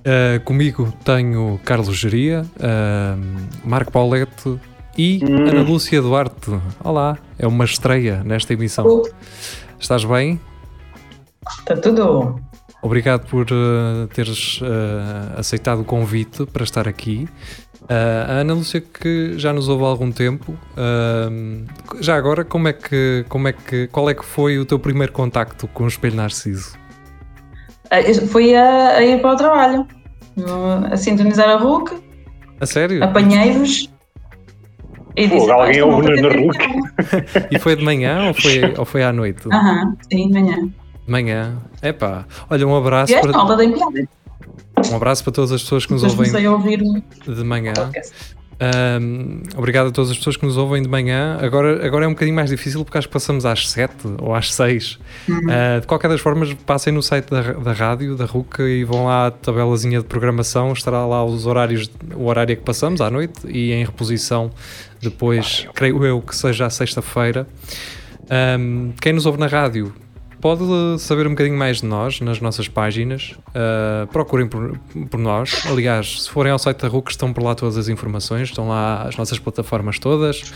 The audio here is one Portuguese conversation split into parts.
Uh, comigo tenho Carlos Geria, uh, Marco Paulette e hum. Ana Lúcia Duarte. Olá, é uma estreia nesta emissão. Uh. Estás bem? Está tudo. Obrigado por uh, teres aceitado o convite para estar aqui. A Ana Lúcia que já nos ouve há algum tempo, uh, já agora como é que, como é que, qual é que foi o teu primeiro contacto com o Espelho Narciso? Uh, foi a, a, ir para o trabalho, a sintonizar a RUC. A sério? Apanhei-vos. E disse, Pô, alguém ouve na RUC. e foi de manhã ou foi, ou foi à noite? Aham, uh -huh, sim, de manhã. De manhã. Epá, olha, um abraço. E para... Não, da piada. Um abraço para todas as pessoas que nos ouvem de manhã. Um, obrigado a todas as pessoas que nos ouvem de manhã. Agora, agora é um bocadinho mais difícil porque acho que passamos às 7 ou às 6. Uhum. Uh, de qualquer das formas, passem no site da, da rádio, da RUCA, e vão lá à tabelazinha de programação. Estará lá os horários, o horário que passamos à noite e em reposição depois, creio eu que seja à sexta-feira. Um, quem nos ouve na rádio pode saber um bocadinho mais de nós nas nossas páginas. Uh, procurem por, por, nós. Aliás, se forem ao site da RUC, estão por lá todas as informações, estão lá as nossas plataformas todas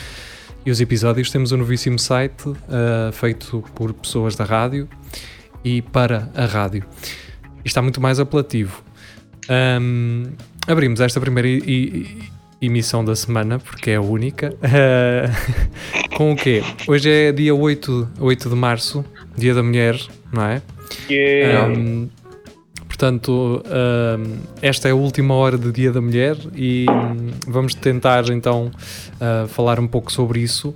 e os episódios. Temos um novíssimo site uh, feito por pessoas da rádio e para a rádio. E está muito mais apelativo. Um, abrimos esta primeira emissão da semana, porque é a única. Uh, com o quê? Hoje é dia 8, 8 de março Dia da Mulher, não é? Yeah. Um, portanto, um, esta é a última hora do Dia da Mulher e um, vamos tentar então uh, falar um pouco sobre isso.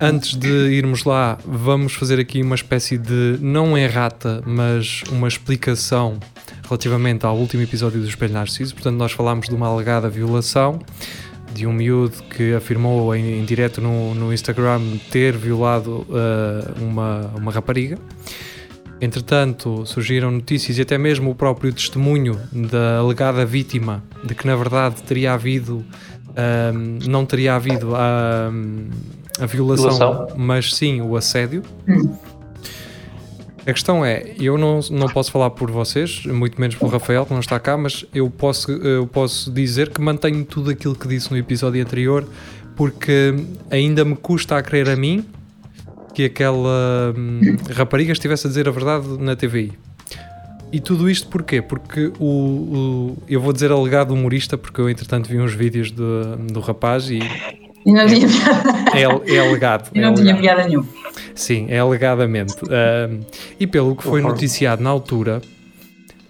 Antes de irmos lá, vamos fazer aqui uma espécie de, não errata, mas uma explicação relativamente ao último episódio do Espelho Narciso. Portanto, nós falámos de uma alegada violação de um miúdo que afirmou em, em direto no, no Instagram ter violado uh, uma, uma rapariga. Entretanto, surgiram notícias e até mesmo o próprio testemunho da alegada vítima de que na verdade teria havido, uh, não teria havido a, a violação, violação, mas sim o assédio. Hum. A questão é, eu não, não posso falar por vocês, muito menos pelo Rafael, que não está cá, mas eu posso, eu posso dizer que mantenho tudo aquilo que disse no episódio anterior, porque ainda me custa a crer a mim que aquela hum, rapariga estivesse a dizer a verdade na TVI. E tudo isto porquê? Porque o, o, eu vou dizer alegado humorista, porque eu entretanto vi uns vídeos do, do rapaz e. E não tinha piada. É, é alegado. E não é tinha piada nenhuma. Sim, é alegadamente. Uh, e pelo que foi noticiado na altura.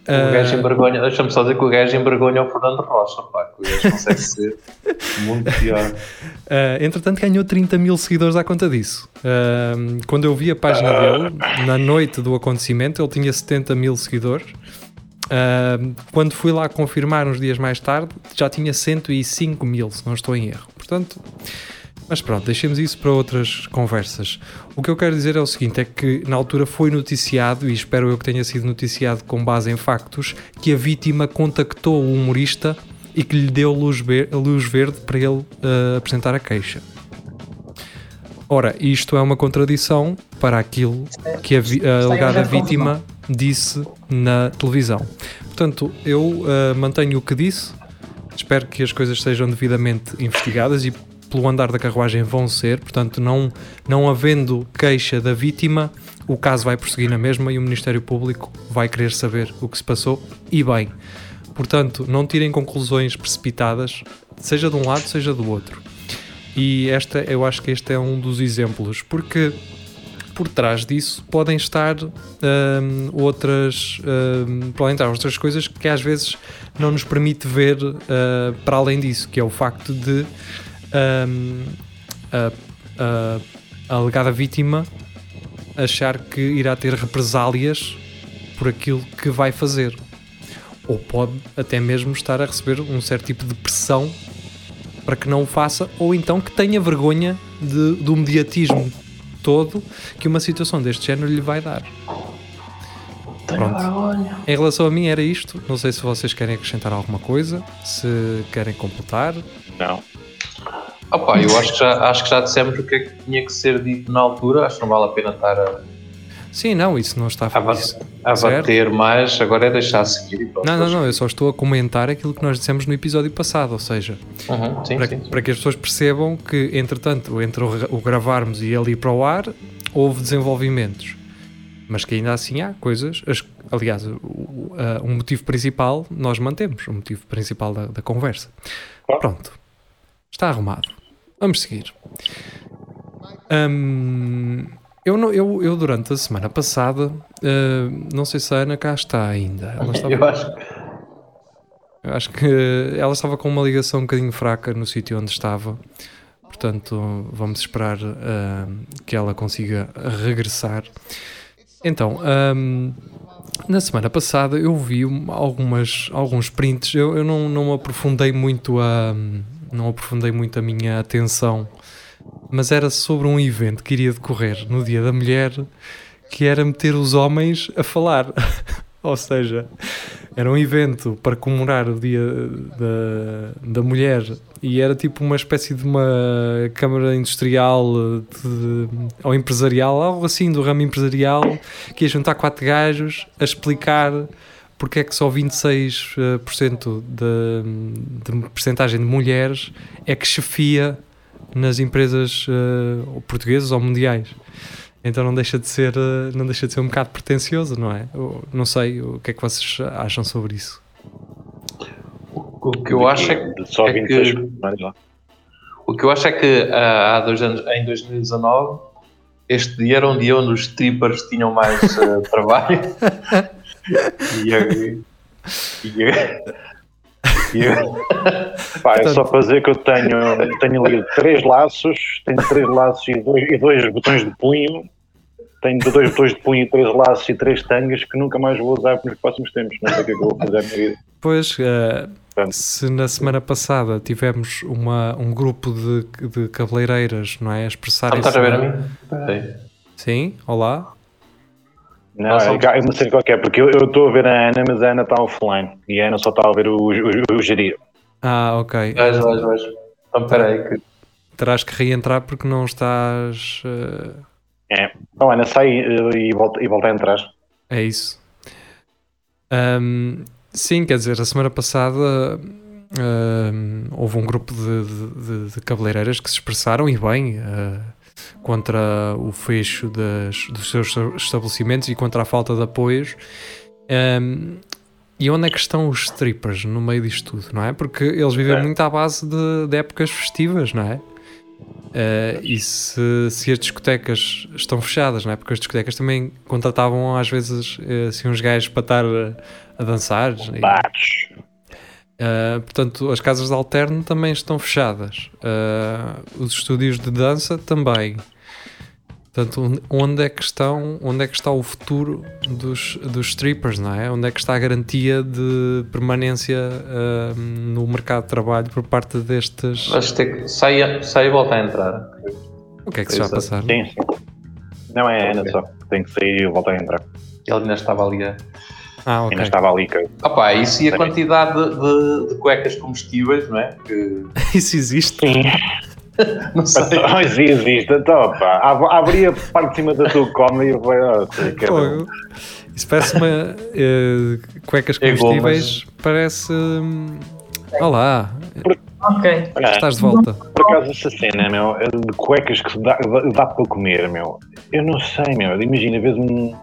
O uh, gajo envergonha, deixa-me só dizer que o gajo envergonha o Fernando Rocha, pá, que o gajo consegue ser muito pior. Uh, entretanto, ganhou 30 mil seguidores à conta disso. Uh, quando eu vi a página dele, na noite do acontecimento, ele tinha 70 mil seguidores. Uh, quando fui lá confirmar uns dias mais tarde, já tinha 105 mil, se não estou em erro. Portanto, mas pronto, deixemos isso para outras conversas. O que eu quero dizer é o seguinte: é que na altura foi noticiado, e espero eu que tenha sido noticiado com base em factos, que a vítima contactou o humorista e que lhe deu luz, ver, luz verde para ele uh, apresentar a queixa. Ora, isto é uma contradição para aquilo que a, a alegada vítima disse na televisão. Portanto, eu uh, mantenho o que disse, espero que as coisas sejam devidamente investigadas e pelo andar da carruagem vão ser, portanto, não, não havendo queixa da vítima, o caso vai prosseguir na mesma e o Ministério Público vai querer saber o que se passou e bem. Portanto, não tirem conclusões precipitadas, seja de um lado, seja do outro. E esta, eu acho que este é um dos exemplos, porque por trás disso podem estar um, outras, um, para além de outras coisas que às vezes não nos permite ver uh, para além disso, que é o facto de um, a, a, a alegada vítima achar que irá ter represálias por aquilo que vai fazer. ou pode até mesmo estar a receber um certo tipo de pressão para que não o faça, ou então que tenha vergonha de, do mediatismo todo que uma situação deste género lhe vai dar. Pronto. Em relação a mim era isto. Não sei se vocês querem acrescentar alguma coisa, se querem completar. Não. Opa, eu acho que, já, acho que já dissemos o que é que tinha que ser dito na altura, acho que não vale a pena estar a, Sim, não, isso não está a, isso- a bater mais, agora é deixar seguir e pronto. Não, não, não, eu só estou a comentar aquilo que nós dissemos no episódio passado, ou seja, Uhum, sim, para, sim, sim. para que as pessoas percebam que, entretanto, entre o, o gravarmos e ele ir para o ar, houve desenvolvimentos. Mas que ainda assim há coisas. as- aliás, o, a- um motivo principal nós mantemos, o motivo principal da, da conversa. Claro. Pronto. Está arrumado. Vamos seguir. Hum, eu, não- eu, eu, durante a semana passada, hum, não sei se a Ana cá está ainda. Ela estava Eu acho que eu acho que ela estava com uma ligação um bocadinho fraca no sítio onde estava. Portanto, vamos esperar ah, que ela consiga regressar. Então, ahm, na semana passada eu vi um- algumas, alguns prints. Eu, eu não, não aprofundei muito a não aprofundei muito a minha atenção, mas era sobre um evento que iria decorrer no Dia da Mulher, que era meter os homens a falar. Ou seja, era um evento para comemorar o Dia da, da Mulher e era tipo uma espécie de uma câmara industrial de- ou empresarial, algo assim do ramo empresarial, que ia juntar quatro gajos a explicar porque é que só 26% de, de percentagem de mulheres é que chefia nas empresas eh, ou portuguesas ou mundiais. Então não deixa de ser, eh, não deixa de ser um bocado pretencioso, não é? Eu não sei o que é que vocês acham sobre isso. o que eu acho é que, Só é 26 que- mas lá. o que eu acho é que há dois anos, em 2019, este dia era um dia onde os strippers tinham mais ah, trabalho. e, Pá, é só para dizer que eu tenho, tenho ali três laços, tenho três laços e dois, e dois botões de punho. Tenho dois botões de punho e três laços e três tangas que nunca mais vou usar nos próximos tempos. Não sei o que é que eu vou fazer na minha vida. Pois, Portanto. se na semana passada tivemos uma, um grupo de, de cabeleireiras, não é? A Ah, estás a ver a mim? Sim, olá. Não, só- é, é uma cena qualquer, porque eu eu estou a ver a Ana, mas a Ana está offline e a Ana só está a ver o, o, o gerir. Ah, ok. Vais, vais, vais. Então, espera aí. Que... Terás que reentrar porque não estás. eh, É. Então, Ana, sai eh, e volta, e volta a entrar. É isso. Ahm, sim, quer dizer, a semana passada houve um grupo de, de- de- de cabeleireiras que se expressaram e bem ah, contra o fecho das- dos seus estabelecimentos e contra a falta de apoios. Ahm, e onde é que estão os strippers no meio disto tudo, não é? Porque eles vivem É. muito à base de, de épocas festivas, não é? Uh, e se, se as discotecas estão fechadas, não é? Porque as discotecas também contratavam às vezes eh, assim, uns gajos para estar a, a dançar. Bates. Uh, portanto, as casas de alterno também estão fechadas. Uh, os estúdios de dança também. Portanto, onde- é que estão, onde é que está o futuro dos, dos strippers, não é? Onde é que está a garantia de permanência uh, no mercado de trabalho por parte destes. Ter que. Sai, sai e volta a entrar. O que é que se vai passar? Sim, sim. Não é a Ana Ok. só. Tem que sair e voltar a entrar. Ele ainda estava ali a. Ah, ok. Ainda estava ali. Que... Opa, isso e a quantidade de, de- cuecas comestíveis, não é? Que Isso existe. Sim. não sei. Então, existe, existe. Então, ab- abri a parte de cima da tua coma e eu ah, que é bom. Fogo. Isso parece uma. eh, cuecas É comestíveis. Parece. hum, Olá, Ok. Olha, estás de volta. Por acaso, essa cena, meu, de cuecas que dá, dá para comer, meu, eu não sei, meu. Imagina, vês um.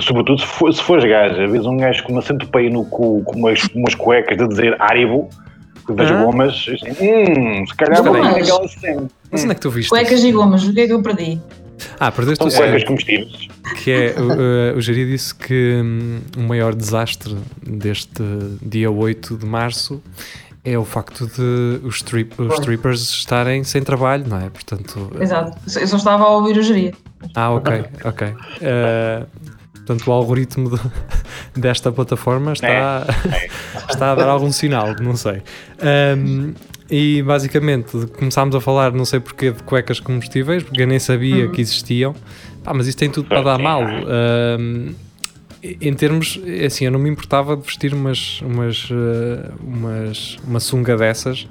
Sobretudo se, for, se fores gaja, vês um gajo com uma centopeia no cu, com umas, umas cuecas de dizer áribo, das Ah. gomas, assim, hum, se calhar vou espera comer aí. aquela cena. Mas onde é que tu viste? Cuecas isso? e gomas, o que é que eu perdi? Ah, perdeste São o cuecas é, comestíveis. que é. o, eh, o Jari disse que hum, o maior desastre deste dia 8 de março é o facto de os, strip, os strippers estarem sem trabalho, não é? Portanto. Exato. Eu só estava a ouvir o gerir. Ah, ok, ok. Eh, Portanto, o algoritmo de- desta plataforma está, está a dar algum sinal, não sei. Ahm, e basicamente começámos a falar, não sei porquê, de cuecas combustíveis, porque eu nem sabia que existiam. Pá, mas isso tem tudo para dar mal. Ahm, em termos, é assim, eu não me importava de vestir umas, umas, eh, umas, uma sunga dessas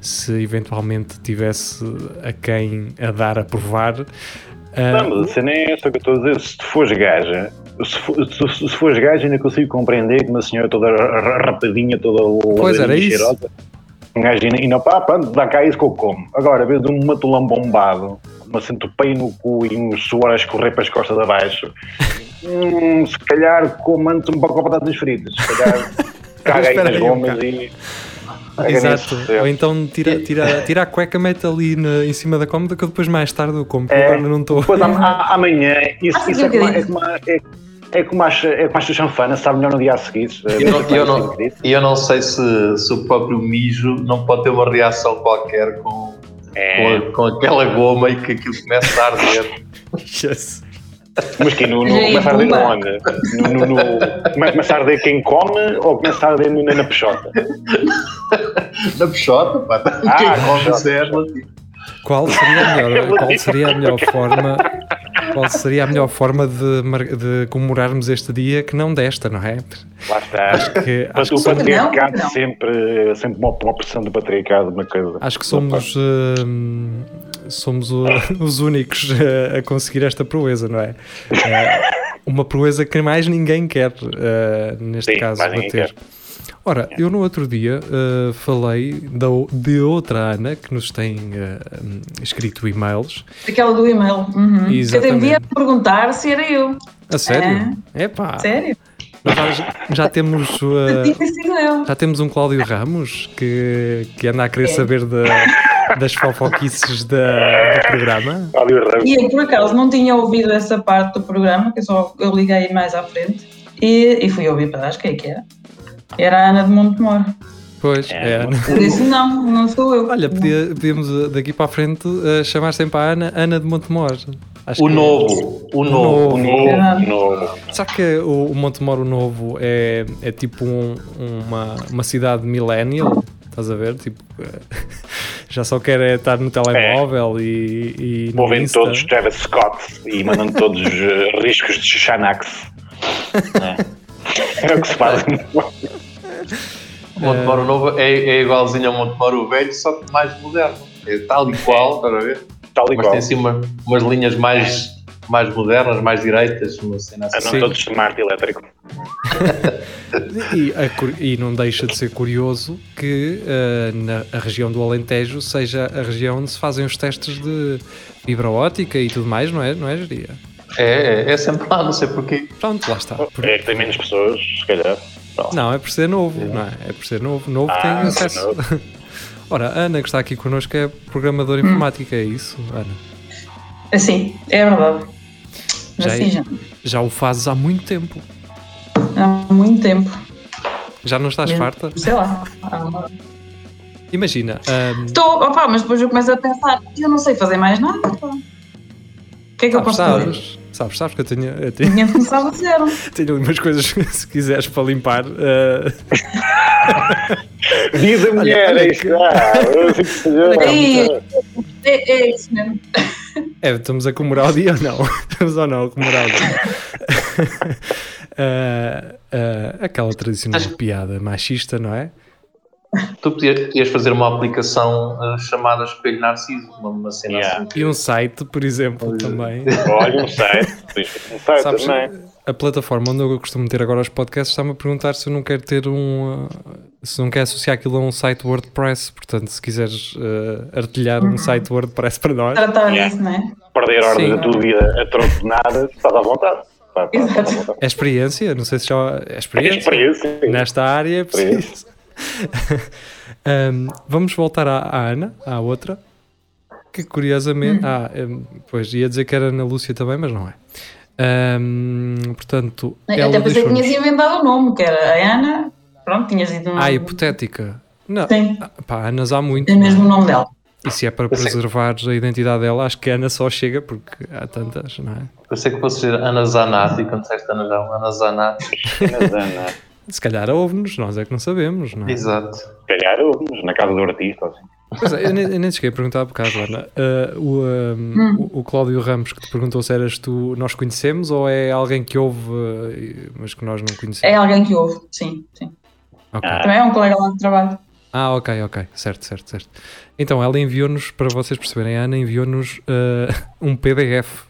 se eventualmente tivesse a quem a dar a provar. Ah, Não, mas a cena é essa que eu estou a dizer. Se tu fores gaja, se, for, se, se fores gaja, ainda consigo compreender que uma senhora toda ra- ra- rapadinha, toda Pois, era lavadinha, isso. cheirosa. Um gajo ainda, ainda pá, pronto, dá cá isso que eu como. Agora, vês um matulão bombado, uma centopeia no cu e um suor a escorrer para as costas de abaixo. Hum, se calhar como antes um pouco de batatas fritas. Se calhar caga aí nas um gomas bocado. e. Exato. Ou então tira, tira, tira a cueca, mete ali na- em cima da cómoda que eu depois mais tarde eu como, porque É. agora não estou. Depois amanhã, isso, Ah, isso é, como, sim. é, como, é, é como a, é como a chanfana, sabe melhor no dia a seguir. E eu, não- eu não, e eu não sei se, se o próprio mijo não pode ter uma reação qualquer com, É. com, com aquela goma e que aquilo começa a arder. Yes. Mas que no, começa a arder pumba. onde? No, no, no, come- começa a arder quem come ou começa a arder no- na peixota? Na peixota, pá. Ah, Quem na come isso é relativo. Qual seria a melhor, qual seria a melhor forma? Qual seria a melhor forma de, de comemorarmos este dia que não desta, não é? Lá está. Que, Mas acho, o que somos, patriarcado Não, não. sempre, sempre uma, uma pressão do patriarcado, uma coisa. acho que somos, hum, somos o- os únicos eh, a conseguir esta proeza, não é? Eh, uma proeza que mais ninguém quer, eh, neste Sim, caso, bater. Ora, eu no outro dia eh, falei da, de outra Ana que nos tem hum, escrito e-mails. Aquela do e-mail. Uhum. Eu Exatamente. devia perguntar se era eu. A sério? É pá, Sério? nós já, já temos Eu tinha sido eu. já temos um Cláudio Ramos que, que anda a querer saber da- das fofoquices da, do programa. E eu, por acaso, não tinha ouvido essa parte do programa, que eu só eu liguei mais à frente. E, e fui ouvir para trás, quem é que era? Era a Ana de Montemor. Pois, É. é. Eu disse, não, não sou eu. Olha, podia- podíamos eh, daqui para a frente eh, chamar sempre a Ana Ana de Montemor. Acho O que- novo, o novo. novo. Novo, novo. Sabe que o, o Montemor o Novo é, é tipo um- uma, uma cidade millennial? Estás a ver? Tipo, eh, já só quer é estar no telemóvel e, e no Ouvem Insta. todos Travis Scott e mandam todos os riscos de Xanax. É o que se faz. O Montemoro novo é, é igualzinho ao Montemoro velho, só que mais moderno. É tal e qual, estás a ver? Tal e Mas qual. tem assim uma- umas linhas mais, mais modernas, mais direitas, uma cena assim. Sim. todos smart elétrico. E, a e não deixa de ser curioso que eh, na a região do Alentejo seja a região onde se fazem os testes de fibra ótica e tudo mais, não é? Não é, Geria? É, é, é sempre lá, não sei porquê. Pronto, lá está. Por- É que tem menos pessoas, se calhar. Pronto. Não, é por ser novo, não é? É por ser novo. Novo Ah, tem acesso. Ora, a Ana, que está aqui connosco, é programadora informática, é isso, Ana? Assim, é verdade. Já é- assim, já, Já o fazes há muito tempo. há muito tempo. Já não estás farta? Sei lá. Imagina, Estou, opá, mas depois eu começo a pensar, eu não sei fazer mais nada. O que é que eu sabes, posso fazer? Sabes, sabes, que eu tenho, eu tenho, Tinha de começar a zero. tenho ali umas coisas, se quiseres, para limpar. ah, Diz a mulher, olha é isto. Ah, é, é isso mesmo. É, estamos a comemorar o dia ou não? Estamos ou não a comemorar o dia? Ah, ah, aquela tradicional piada machista, não é? Tu podias, podias fazer uma aplicação eh, chamada Espelho Narciso, uma, uma cena Yeah. assim. E um site, por exemplo, também. Olha, um site. Um site Sabes, também. a plataforma onde eu costumo ter agora os podcasts está-me a perguntar se eu não quero ter um. ah, se não quer associar aquilo a um site WordPress. Portanto, se quiseres ah, artilhar um site WordPress para nós, Tratar Yeah. disso, não é? Perder horas Sim. da tua vida a troco de nada, estás à vontade. Exato. é experiência. Não sei se já é É experiência. experiência. Nesta área é preciso. Ahm, vamos voltar à, à Ana, à outra, que curiosamente. Ah, em, pois ia dizer que era Ana Lúcia também, mas não é. Ahm, portanto, ela Até pensei que tinhas inventado o nome, que era a Ana. Pronto, tinhas dito o nome. Ah, hipotética. Não, Sim, ah, pá, Anas há muito. é não é? mesmo o nome dela. E se é para preservar a identidade dela, acho que a Ana só chega porque há tantas, não é? Eu sei que fosse ser Ana Zanatti, quando disseste Ana João, Ana Zanatti. Se calhar ouve-nos, nós é que não sabemos, não é? Exato. se calhar ouves na casa do artista, assim. Pois é, eu nem, eu nem cheguei a perguntar por causa, Ana. Ah, o, ah, o, o Cláudio Ramos que te perguntou se eras tu, nós conhecemos ou é alguém que ouve, e- mas que nós não É conhecemos? alguém que ouve, sim, sim. Ok. Ah. Também é um colega lá de trabalho. Ah, ok, ok. Certo, certo, certo. Então, ela enviou-nos, para vocês perceberem, a Ana enviou-nos ah, um PDF.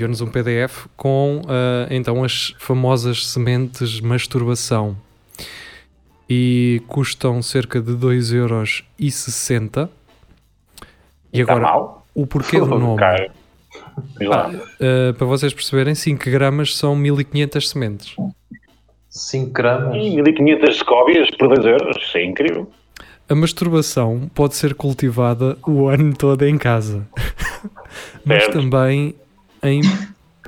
Enviou-nos um PDF com, ah, então, as famosas sementes masturbação. E custam cerca de 2,60€. E Está agora, mal? o porquê do nome? Ah, para vocês perceberem, 5 gramas são 1500 sementes. 5 gramas. Ih, 1500 scóbias por 2 euros, isso é incrível. A masturbação pode ser cultivada o ano todo em casa, mas também em,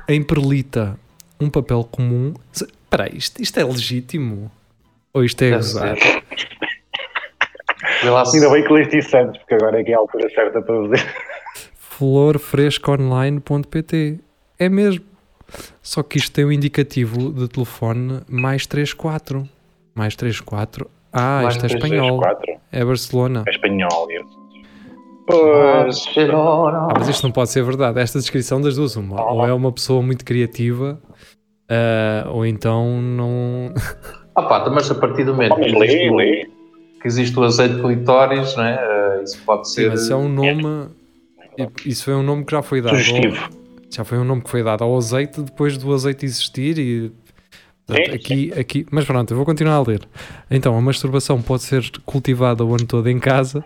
em perlita, um papel comum. Espera aí, isto, isto é legítimo? Ou isto é se- Ainda bem que leste isso Santos, porque agora é que é a altura certa para fazer. Florfrescoonline.pt É mesmo. Só que isto tem o indicativo de telefone mais 34. Mais 34. Ah, Mais isto é 3, espanhol. 4, É Barcelona. é espanhol. isso. Pois, Ah, mas isto não pode ser verdade. Esta descrição das duas, uma. Ou é uma pessoa muito criativa, ah, ou então não. Ah pá, mas a partir do momento que existe, ler. que existe o azeite clitóris, não é? Eh, isso pode Sim, ser. mas isso é um nome. Isso foi um nome que já foi dado. Sugestivo. ao- Já foi um nome que foi dado ao azeite depois do azeite existir e. portanto, Sim, aqui, aqui, mas pronto, eu vou continuar a ler. Então, a masturbação pode ser cultivada o ano todo em casa,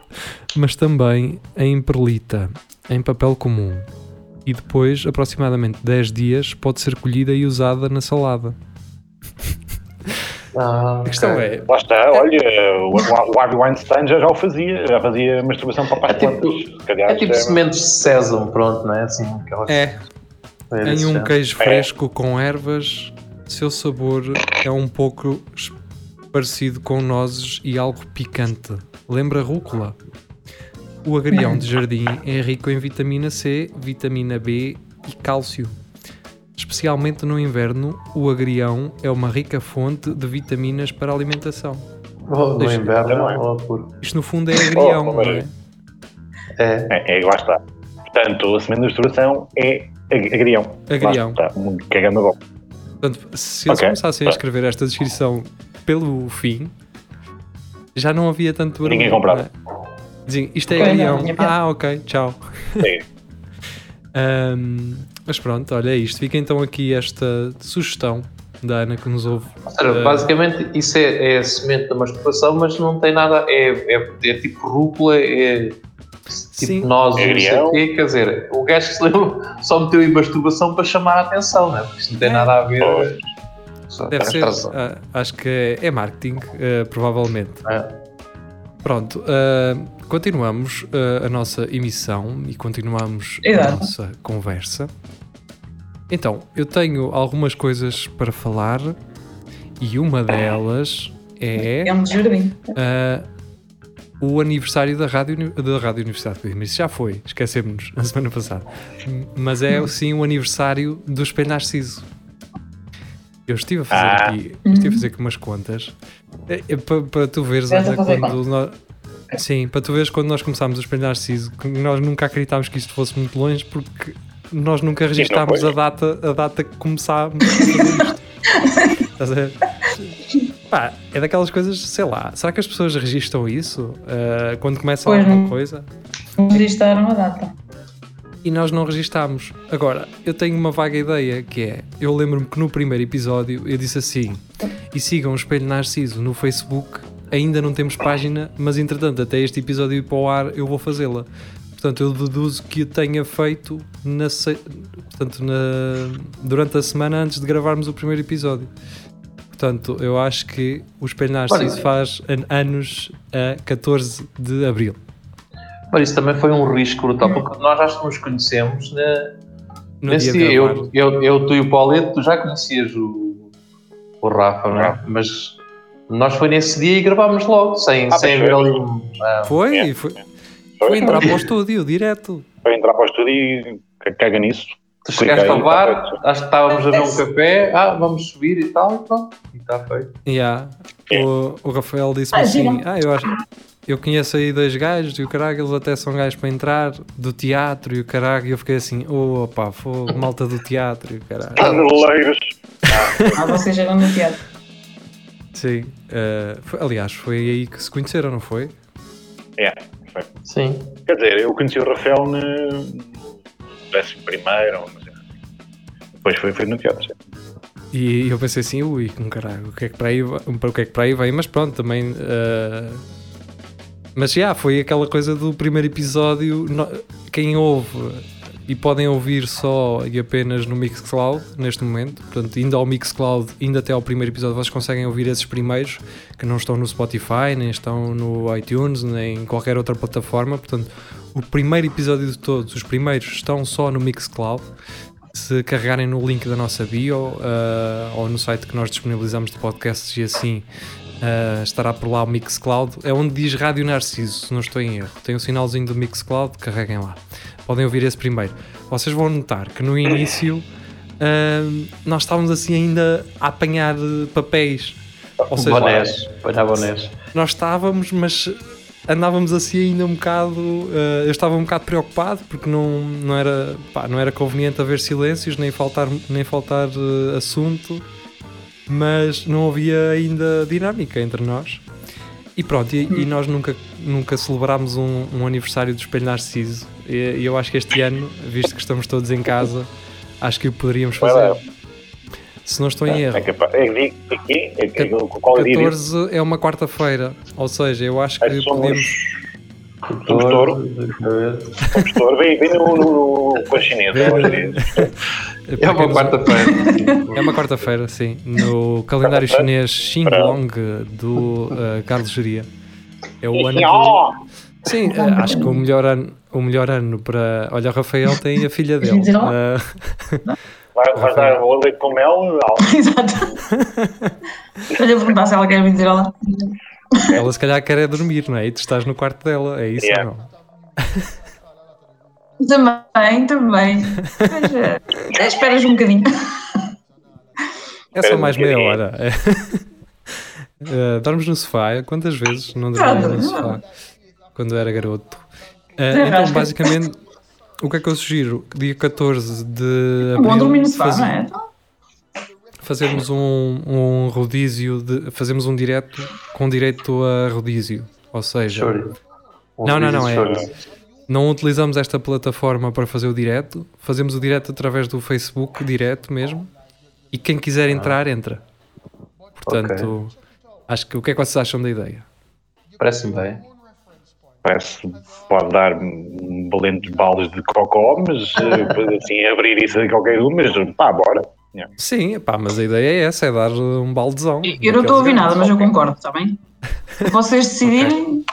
mas também em perlita, em papel comum. E depois, aproximadamente 10 dias, pode ser colhida e usada na salada. Ah, A questão ok. é, Lá está, olha, o, Harvey Weinstein já, já o fazia, já fazia masturbação para É as tipo- plantas. Se calhar É tipo sementes de sésamo, pronto, não é? Assim, aquelas. é, é em um queijo É. fresco com ervas, seu sabor é um pouco parecido com nozes e algo picante. Lembra rúcula? O agrião de jardim é rico em vitamina C, vitamina B e cálcio. Especialmente no inverno, o agrião é uma rica fonte de vitaminas para a alimentação. Oh, no inverno, puro. Isto no fundo é agrião, Oh, não é? mas- É. É, é, lá está. Portanto, a semente de masturbação é ag- agrião. Agrião. Lá está, muito cagando a bola. Portanto, se eles Ok, começassem a tá. escrever esta descrição pelo fim, já não havia tanto barulho. Ninguém comprava. não é? Diziam, isto é não, tinha piada. Ah, ok, tchau. Sim. Ahm, mas pronto, olha é isto. Fica então aqui esta sugestão da Ana que nos ouve. Ou seja, Eh, basicamente isso é, é a semente da masturbação, mas não tem nada. É, é, é tipo rúcula, é tipo Sim. nós, não sei Agrião. o quê. Quer dizer, o gajo que se leu só meteu em masturbação para chamar a atenção, não é? Porque isto não tem É. nada a ver. Só Deve ser, ah, acho que é, é marketing, ah, provavelmente. É. Pronto, ah, continuamos a nossa emissão e continuamos a Exato. nossa conversa. Então, eu tenho algumas coisas para falar e uma delas é É um jardim. ah, o aniversário da Rádio, da Rádio Universidade de Coimbra. Isso já foi, esquecemos-nos na semana passada. Mas é sim o aniversário do Espelho Narciso. Eu estive a fazer Ah. aqui, eu estive a fazer aqui umas contas É, é, para, para tu veres Ana, quando nós, sim, para tu veres quando nós começámos o Espelho Narciso, que nós nunca acreditámos que isto fosse muito longe porque nós nunca registámos a data, a data que começámos a fazer isto. Estás a ver? Pá, é daquelas coisas, sei lá, será que as pessoas registram isso ah, quando começam Pois alguma não. coisa? Registaram a data. E nós não registámos. Agora, eu tenho uma vaga ideia que é: eu lembro-me que no primeiro episódio eu disse assim, e sigam o Espelho Narciso no Facebook, ainda não temos página, mas entretanto, até este episódio ir para o ar, eu vou fazê-la. Portanto, eu deduzo que tenha feito na, portanto, na- durante a semana antes de gravarmos o primeiro episódio. Portanto, eu acho que o Espelho Narciso faz an- anos a 14 de Abril. Mas isso também foi um risco brutal, porque nós já nos conhecemos né? No nesse dia dia. Eu, eu, eu, tu e o Paulete, tu já conhecias o, o Rafa, não é? Mas nós foi nesse dia e gravámos logo, sem, Ah, sem haver foi. ali ah, Foi, foi, Foi entrar para o estúdio, direto. Foi entrar para o estúdio e caga nisso. Tu chegaste ao bar, tá feito. acho que estávamos a ver um café, ah, vamos subir e tal, e pronto. E está feito. Yeah. É. O, o Rafael disse-me Ah, assim: sim. Ah, eu acho. Eu conheço aí dois gajos e o caralho, eles até são gajos para entrar do teatro e o caralho. E eu fiquei assim: Oh, pá, fogo, malta do teatro e o caralho. Paneleiros. Ah, vocês eram no teatro. Sim. eh, foi- aliás, foi aí que se conheceram, não foi? É, foi. Sim. Quer dizer, eu conheci o Rafael no décimo primeiro, sei. depois foi, foi no teatro. sim. E eu pensei assim, ui, caralho, o que é que para aí, vai- o que é que para aí vem? Mas pronto, também. eh, Mas já, foi aquela coisa do primeiro episódio. no- Quem ouve e podem ouvir só e apenas no Mixcloud neste momento, portanto, indo ao Mixcloud, indo até ao primeiro episódio, vocês conseguem ouvir esses primeiros que não estão no Spotify, nem estão no iTunes, nem em qualquer outra plataforma. Portanto, o primeiro episódio de todos, os primeiros, estão só no Mixcloud se carregarem no link da nossa bio ah, ou no site que nós disponibilizamos de podcasts e assim ah, estará por lá o Mixcloud. É onde diz Rádio Narciso, se não estou em erro. Tem o sinalzinho do Mixcloud, carreguem lá. Podem ouvir esse primeiro. Vocês vão notar que no início ah, nós estávamos assim ainda a apanhar papéis. Ou seja, bonés. nós estávamos, mas andávamos assim ainda um bocado. eh, eu estava um bocado preocupado porque não, não, era, pá, não era conveniente haver silêncios nem faltar, nem faltar eh, assunto, mas não havia ainda dinâmica entre nós. E pronto, e, e nós nunca, nunca celebrámos um, um aniversário do Espelho Narciso. E, eu acho que este ano, visto que estamos todos em casa, acho que o poderíamos fazer. Se não estou em erro. É capaz. É aqui, é qual disso? 14 é uma quarta-feira, ou seja, eu acho que podemos. somos touro. Somos touro. Vem, vem no, no, com a chinesa. É uma quarta-feira. É uma quarta-feira, sim. No calendário chinês Xinglong do uh, Carlos Geria. É o ano. que- Sim, uh, acho que o melhor ano, o melhor ano para. Olha, o Rafael tem a filha dele. Uh, Vai, vai dar o leite com mel. Alves. Exato. Olha, eu perguntar se ela quer me dizer olá. ela se calhar quer é dormir, não é? E tu estás no quarto dela, é isso Yeah. ou não? Também, também. Mas, eh, esperas um bocadinho. É só mais meia hora. É. Uh, dormes no sofá, quantas vezes não dormia no sofá quando era garoto? Uh, então, basicamente, o que é que eu sugiro? Dia 14 de É bom abril, sofá, fazer- não é? fazermos um, um rodízio, de, fazemos um direto com direito a rodízio. Ou seja. Não, não, não, é- não utilizamos esta plataforma para fazer o direto, fazemos o direto através do Facebook, direto mesmo, e quem quiser entrar, entra. Portanto, acho que o que é que vocês acham da ideia? Parece-me bem. Parece pode dar um valentes baldes de cocó, mas eh, assim, abrir isso a qualquer um, mas pá, bora. Yeah. Sim, pá, mas a ideia é essa, é dar um baldezão. Eu não estou a ouvir nada, mas eu concordo, está bem? Se vocês decidirem,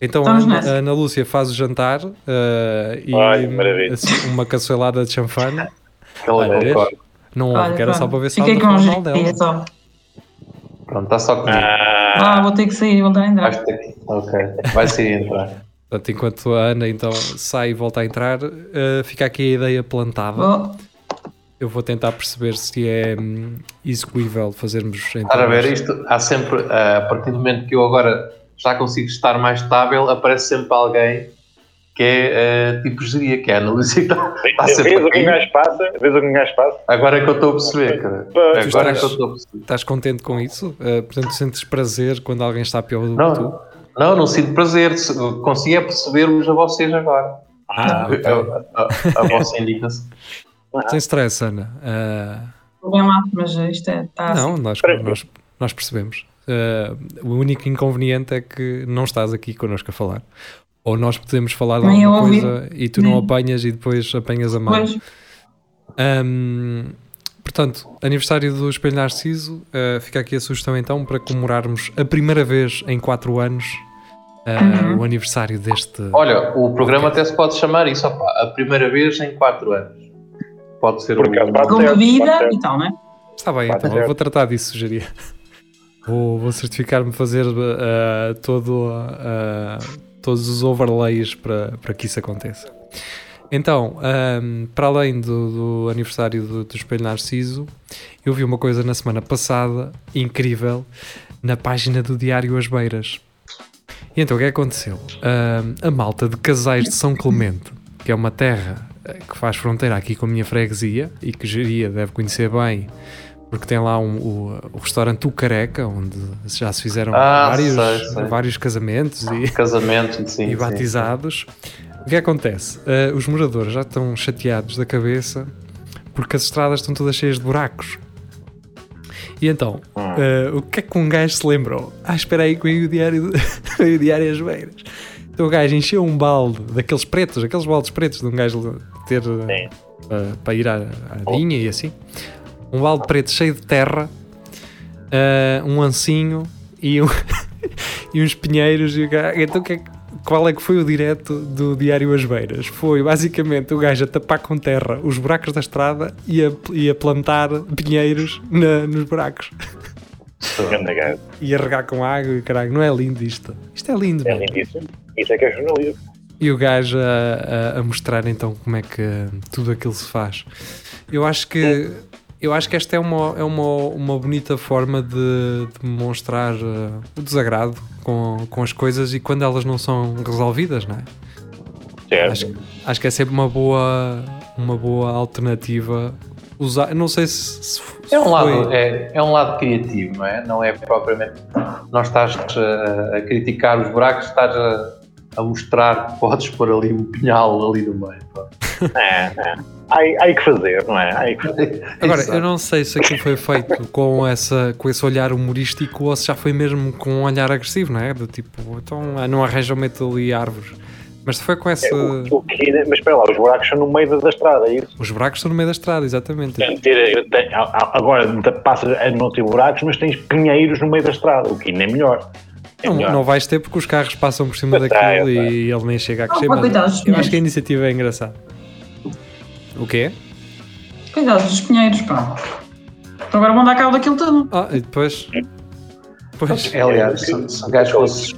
Então a Ana, a Ana Lúcia faz o jantar eh, e Ai, assim, uma caçoelada de chanfana. Não olha, houve, que era só para ver se ela mal dela. só. Pronto, está só comigo. Ah, Ah, vou ter que sair e voltar a entrar. Ter que- Ok, vai ser entrar. Portanto, enquanto a Ana então sai e volta a entrar, eh, fica aqui a ideia plantada. Eu vou tentar perceber se é hum, execuível fazermos então. A ver isto? Há sempre, ah, a partir do momento que eu agora já consigo estar mais estável, aparece sempre alguém que é ah, tipo geria, que é a está sempre vês o que um gajo passa, vês o que um gajo passa. Agora é que eu estou a perceber, cara. Agora é estás- que eu estou a perceber. Estás contente com isso? Eh, portanto, sentes prazer quando alguém está pior do que tu? Não, não, não sinto prazer. Consigo é perceber-vos a vocês agora. Ah, ok. a, a- a vossa indignação. Sem stress, Ana. Eh, Bem lá, mas isto é. Tá não, nós, nós, nós percebemos. Eh, o único inconveniente é que não estás aqui connosco a falar. Ou nós podemos falar de Nem alguma ouvi. coisa e tu não Nem. apanhas e depois apanhas a mão. Pois, Ahm, portanto, aniversário do Espelho Narciso, ah, fica aqui a sugestão então para comemorarmos a primeira vez em 4 anos ah, Uhum. o aniversário deste. Olha, o programa até se pode chamar isso, opá, a primeira vez em 4 anos. Pode ser Por o- acaso, bate com certo, bebida bate certo. e tal, não é? Está bem, então, eu vou tratar disso, sugeria. Vou, vou certificar-me fazer ah, todo, ah, todos os overlays para, para que isso aconteça. Então, ahm, para além do, do aniversário do, do Espelho Narciso, eu vi uma coisa na semana passada incrível na página do Diário As Beiras. E então o que é aconteceu? Ahm, a malta de Casais de São Clemente, que é uma terra eh, que faz fronteira aqui com a minha freguesia e que geria deve conhecer bem, porque tem lá um- o, o restaurante O Careca, onde já se fizeram Ah, vários, sei, sei. vários casamentos e, Casamento, sim. e sim. batizados. O que acontece? Uh, os moradores já estão chateados da cabeça porque as estradas estão todas cheias de buracos. E então, uh, o que é que um gajo se lembrou? Ah, espera aí que veio o diário, veio o diário às beiras. Então o gajo encheu um balde daqueles pretos, aqueles baldes pretos de um gajo ter uh, Sim. para ir à, à vinha e assim. Um balde preto cheio de terra, uh, um ancinho e, um- e uns pinheiros. E o gajo, então que é qual é que foi o direto do Diário As Beiras? Foi basicamente o gajo a tapar com terra os buracos da estrada e a, e a plantar pinheiros na- nos buracos. E a regar com água e caralho, não é lindo isto? Isto é lindo, É lindíssimo. Isso é que é jornalismo. E o gajo a, a- a mostrar então como é que tudo aquilo se faz. Eu acho que eu acho que esta é uma, é uma, uma bonita forma de, de demonstrar uh, o desagrado com, com as coisas e quando elas não são resolvidas, não é? Certo. Acho, acho que é sempre uma boa, uma boa alternativa. Usar, não sei se, se É um, lado, foi- é, é um lado criativo, não é? Não é propriamente. Não estás a, a criticar os buracos, estás a, a mostrar que podes pôr ali um pinhal ali no meio. É, é. Há, há que fazer, não é? Há que fazer. Agora, Exato. eu não sei se aquilo foi feito com, essa, com esse olhar humorístico ou se já foi mesmo com um olhar agressivo, não é? Do tipo, então ah, não arranjam meto ali árvores. Mas se foi com essa. É, o, o que, mas espera lá, os buracos são no meio da, da estrada, é isso? Os buracos estão no meio da estrada, exatamente. Tem- ter- tem- a- a- agora passas a não ter buracos, mas tens pinheiros no meio da estrada, o que ainda é melhor. É Não, não vais ter porque os carros passam por cima daquilo sei, eu e ele nem chega a crescer. pá, mas eu acho que a iniciativa é engraçada. O quê? Cuidado dos pinheiros, pá. Então agora vão dar cabo daquilo tudo. Ah, e depois. Pois. É, aliás, se, se o gajo fosse,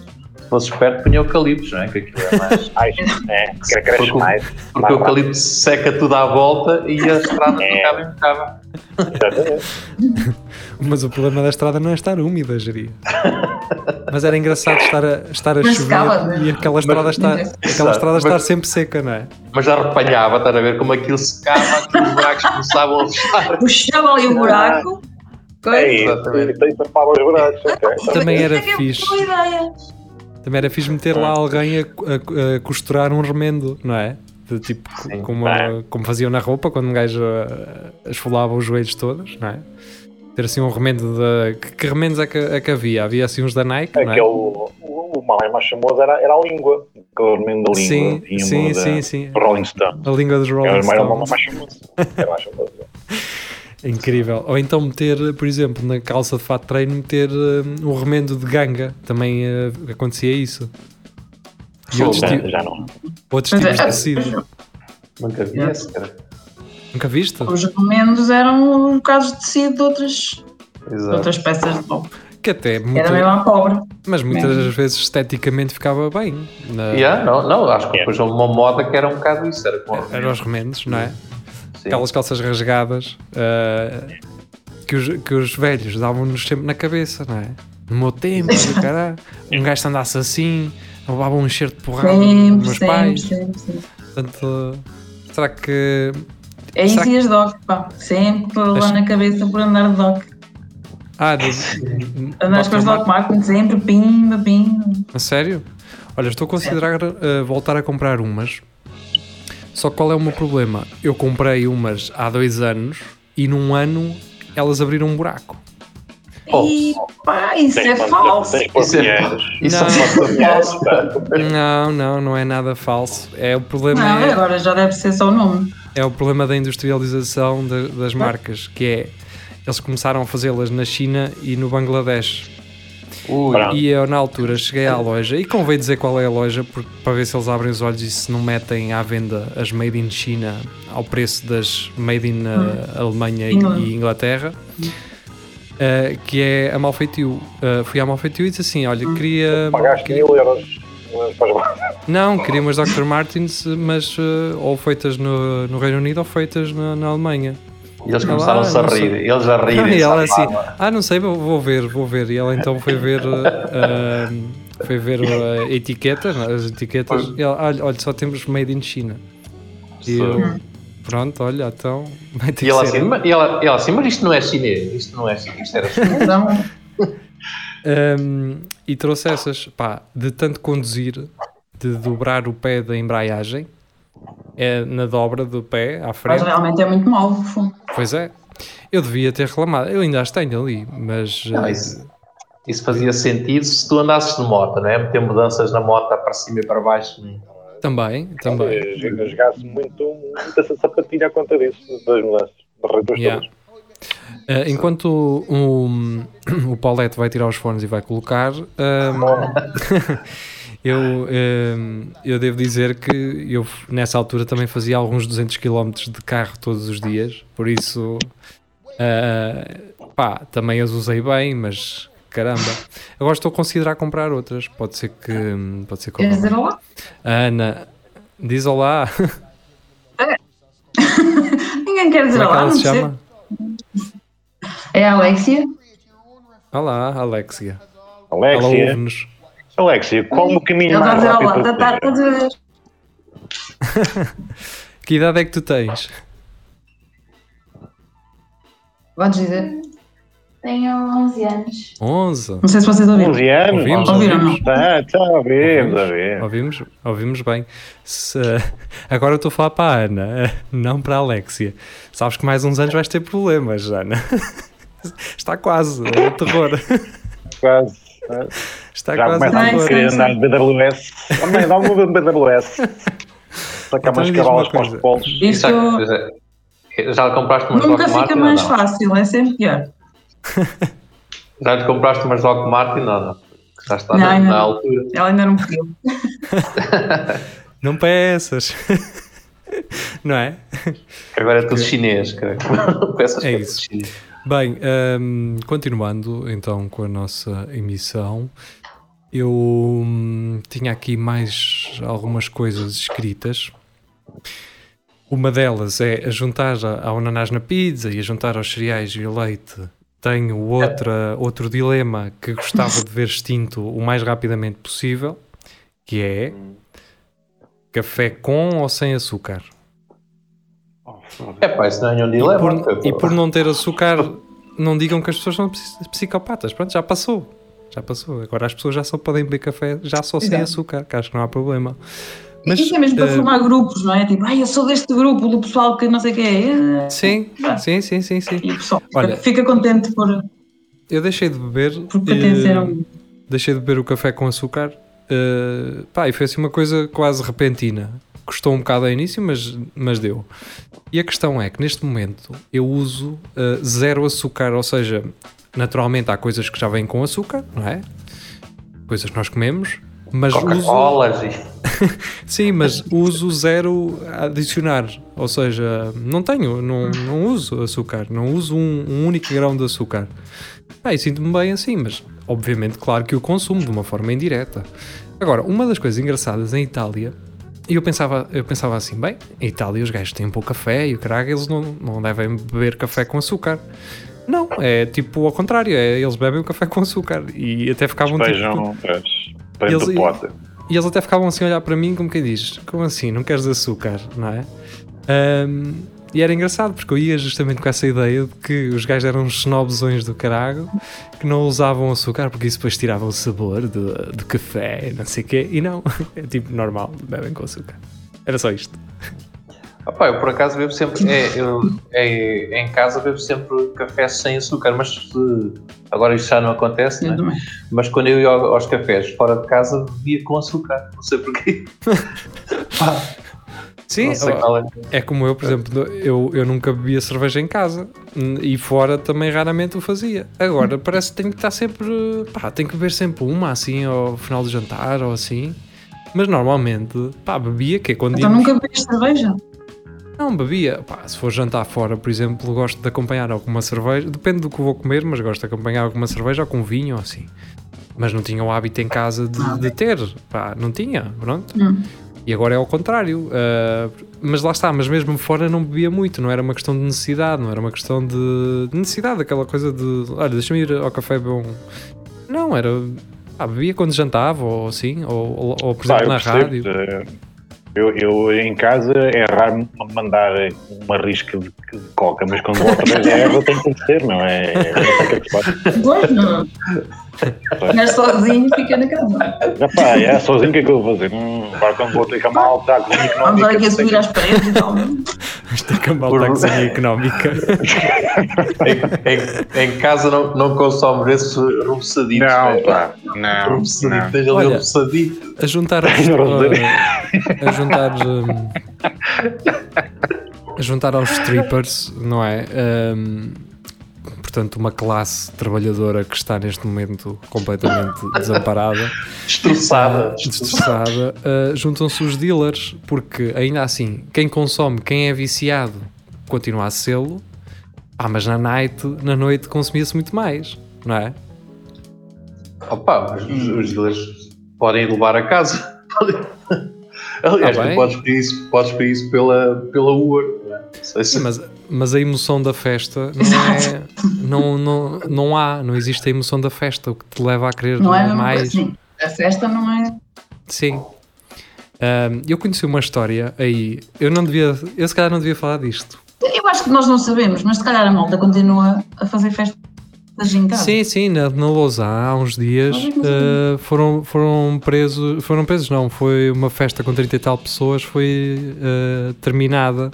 fosse esperto, punha eucaliptos, não é? Que aquilo é mais. Ai, é, que cresce Porque o- mais. Porque o eucalipto seca tudo à volta e a estrada É. ficava impecável. Exatamente. Mas o problema da estrada não é estar úmida, geria. Mas era engraçado estar a, estar a chover secava, né? e aquela estrada, estar, aquela estrada estar Mas- sempre seca, não é? Mas arrepanhava, estás a ver como aquilo secava, aqueles buracos começavam a fechar. Puxava ali o buraco. É isso. E os buracos. ok. Também era é que é fixe. Também era fixe meter lá alguém a, a- a costurar um remendo, não é? De tipo, Sim. como, É. como faziam na roupa, quando um gajo ah, esfolava os joelhos todos, não é? Ter assim um remendo de. Que, que remendos é que, é que havia? Havia assim uns da Nike, não é? Aquele, o, o mais, mais famoso era, era a língua. Aquele remendo da língua. Sim, Tinha sim, sim, sim. Rolling Stone. A língua dos Rolling Era, era uma Stones. mais famosa. Era mais famosa. É Incrível. Ou então meter, por exemplo, na calça de fato de treino, meter ah, um remendo de ganga. Também ah, acontecia isso. E Fogo, outros, Já, ti- já não. outros Mas tipos é- de tecido. Nunca vi esse, cara. Nunca viste? Os remendos eram bocados de tecido de outras, Exato. outras peças de roupa. Que até muito, Era mesmo à pobre. mas muitas mesmo. vezes esteticamente ficava bem. Na, Yeah, não, não, acho que depois houve uma moda que era um bocado isso. Era com Eram os remendos, não é? Sim. Aquelas calças rasgadas ah, que, os, que os velhos davam-nos sempre na cabeça, não é? No meu tempo, caralho, um gajo andasse assim, levava um enxerto de porrada dos Sempre, meus sempre, pais. sempre, sempre. Portanto, será que. É isso e as doc, pá. Sempre lá na cabeça por andar de doc. Ah, de, Andas com as doc Martens sempre, pimba, pimba. A sério? Olha, estou a considerar uh, voltar a comprar umas. Só que qual é o meu problema? Eu comprei umas há dois anos e num ano elas abriram um buraco. Pá, isso é Tens quantos- falso. Isso é-? Isso Não. é. Não, não, não é nada falso. É o problema Não, é, agora já deve ser só o nome. é o problema da industrialização da- das marcas, que é eles começaram a fazê-las na China e no Bangladesh. Ui. E eu na altura cheguei à loja e convém dizer qual é a loja porque, para ver se eles abrem os olhos e se não metem à venda as made in China ao preço das made in uh, Alemanha e- e Inglaterra. Uh, que é a Malfeitio. Uh, fui à Malfeitio e disse assim: Olha, queria. Pagaste mil euros. Não, queria umas Dr. Martins, mas eh, ou feitas no, no Reino Unido ou feitas na, na Alemanha. E eles Ela, começaram-se ah, a rir. Eles a Ah, rirem. e ela assim, ah, não sei, vou, ver, vou ver. E ela então foi ver, eh, ah, foi ver a etiqueta, as etiquetas. E ela, olha, olha, só temos made in China. E eu, pronto, olha, então vai ter E ela ser. assim, mas, e ela, e ela assim, mas isto não é chinês, isto não é chinês, isto era chinês. Então, Um, e trouxe essas, pá, de tanto conduzir, de dobrar o pé da embreagem, é na dobra do pé à mas frente. realmente é muito mau. Pois é, eu devia ter reclamado, eu ainda as tenho ali, mas Não, eh, isso, isso fazia sentido se tu andasses de moto, não é? Meter mudanças na moto para cima e para baixo. Também, também. Eu jogasse muito, essa sapatilha à conta disso, das mudanças. Das reduas Yeah. Eh, enquanto o, o Paulette vai tirar os fones e vai colocar, um, eu, um, eu devo dizer que eu nessa altura também fazia alguns 200 km de carro todos os dias, por isso eh, pá, também as usei bem, mas caramba. Agora estou a considerar comprar outras, pode ser que pode ser que Queres dizer olá? Ana diz olá, Ninguém quer dizer como é que olá, ela se sei. chama? É a Alexia. Olá, Alexia. Alexia. Alexia, qual o caminho Ele mais rápido Está, a dizer. Que idade é que tu tens? Podes dizer. Tenho 11 anos. 11. Não sei se vocês ouviram. 11 anos? Ouvimos, Ouviram, não? Tá, tá, ouvimos, ouvimos. Ouvimos, ouvimos bem. Se- agora eu estou a falar para a Ana, não para a Alexia. Sabes que mais uns anos vais ter problemas, Ana. Está quase, é o terror. Quase. Está Já quase começa a querer sim, andar de BWS. Também dá uma BWS. Sacar Então umas cavalas para os polos. Isto Já, compraste umas nunca fica mais fácil, é sempre pior. Já lhe compraste umas Doc Martin ou não? Já está Não, na, não. na altura. Ela ainda não pediu. Não peças. Não é? Agora é tudo chinês, creio. Peças É isso. chinês. Bem, hum, continuando então com a nossa emissão, eu hum, tinha aqui mais algumas coisas escritas. Uma delas é a juntar a- ao ananás na pizza e a juntar aos cereais e ao leite. Tenho outra, outro dilema que gostava de ver extinto o mais rapidamente possível, que é café com ou sem açúcar. É pá, isso não é nenhum E dilema. por, porque- e por não ter açúcar, não digam que as pessoas são psi- psicopatas. Pronto, já passou. Já passou. Agora as pessoas já só podem beber café já só sem Exato. açúcar, que acho que não há problema. Mas, Isso é mesmo para eh, formar grupos, não é? Tipo, ai, eu sou deste grupo, do pessoal que não sei o que é. Sim, Ah. sim, sim, sim, sim. E o pessoal fica, Olha, fica contente por, Eu deixei de beber. por pertencer a eh, um. deixei de beber o café com açúcar. eh, pá, e foi assim uma coisa quase repentina. Custou um bocado ao início, mas, mas deu. E a questão é que neste momento eu uso eh, zero açúcar, ou seja, naturalmente há coisas que já vêm com açúcar, não é? Coisas que nós comemos, mas uso. Coca-Colas. Sim, mas uso zero a adicionar. Ou seja, não tenho, não, não uso açúcar, não uso um, um único grão de açúcar. Ah, e sinto-me bem assim, mas obviamente, claro que o consumo de uma forma indireta. Agora, uma das coisas engraçadas em Itália, e eu pensava, eu pensava assim, bem, em Itália os gajos têm pouco café e o caralho, eles não, não devem beber café com açúcar. Não, é tipo ao contrário, é, eles bebem o café com açúcar e até ficavam tipo, Vejam, para Eles- pote. e eles até ficavam assim a olhar para mim como quem diz: Como assim? Não queres açúcar? Não é? Ahm, e era engraçado porque eu ia justamente com essa ideia de que os gajos eram uns snobzões do caralho que não usavam açúcar porque isso depois tirava o sabor do, do café, não sei o quê. E não, é tipo normal, bebem com açúcar. Era só isto. Ah, pá, eu por acaso bebo sempre. É, eu, é, em casa bebo sempre café sem açúcar, mas se- agora isto já não acontece, Eu né? mas quando eu ia ao- aos cafés fora de casa bebia com açúcar, não sei porquê. Pá, Sim, não sei ó, qual é. é como eu, por exemplo, eu, eu nunca bebia cerveja em casa Hum, e fora também raramente o fazia. Agora parece que tenho que estar sempre, pá, tenho que beber sempre uma assim ao final do jantar ou assim. Mas normalmente, pá, bebia que é quando Então íamos- nunca bebes cerveja? Não, bebia. Pá, se for jantar fora, por exemplo, gosto de acompanhar alguma cerveja. Depende do que vou comer, mas gosto de acompanhar alguma cerveja ou com vinho ou assim. mas não tinha o hábito em casa de, Ah, de ter. Pá, não tinha, pronto. Hum. E agora é ao contrário. Uh, mas lá está, mas mesmo fora não bebia muito, não era uma questão de necessidade, não era uma questão de, de necessidade, aquela coisa de olha, deixa-me ir ao café beber um. Não, era. Ah, bebia quando jantava, ou assim, ou, ou, ou, por exemplo eu na percebo, rádio. eh, Eu, eu em casa é raro mandar uma risca de, de coca, mas quando vez é eu tenho que conhecer, não é? É assim que se faz. Pois, não. Mas sozinho fica na cama. Já pá, é sozinho o que é que eu vou fazer? Hum, agora quando vou ter que mal, está a cozinha Vamos económica. aqui a subir às paredes e tal. Isto é que a malta Por- cozinha económica. Em, em, em casa não, não consome esses roçaditos. Não, pá, não. Roçadito, tens ali um roçadito. A juntar a, a juntar a juntar aos strippers, não é? Hum, portanto, uma classe trabalhadora que está neste momento completamente desamparada, Destroçada. ah, destroçada, ah, juntam-se os dealers, porque ainda assim, quem consome, quem é viciado, continua a sê-lo, ah, mas na night, na noite consumia-se muito mais, não é? Opa, mas os, os dealers podem levar a casa. Aliás, Ah, tu podes pedir isso, podes pedir isso pela, pela Uber. não é? Não sei se- Sim, mas, mas a emoção da festa não é. Não, não, não há, não existe a emoção da festa, o que te leva a querer Não é mais. coisa. Sim, a festa não é. Sim. Ahm, eu conheci uma história aí. Eu não devia. Eu se calhar não devia falar disto. Eu acho que nós não sabemos, mas se calhar a malta continua a fazer festas casa. Sim, sim, na, na Lausanne há uns dias ah, foram, foram presos. Foram presos, não. Foi uma festa com 30 e tal pessoas, foi ah, terminada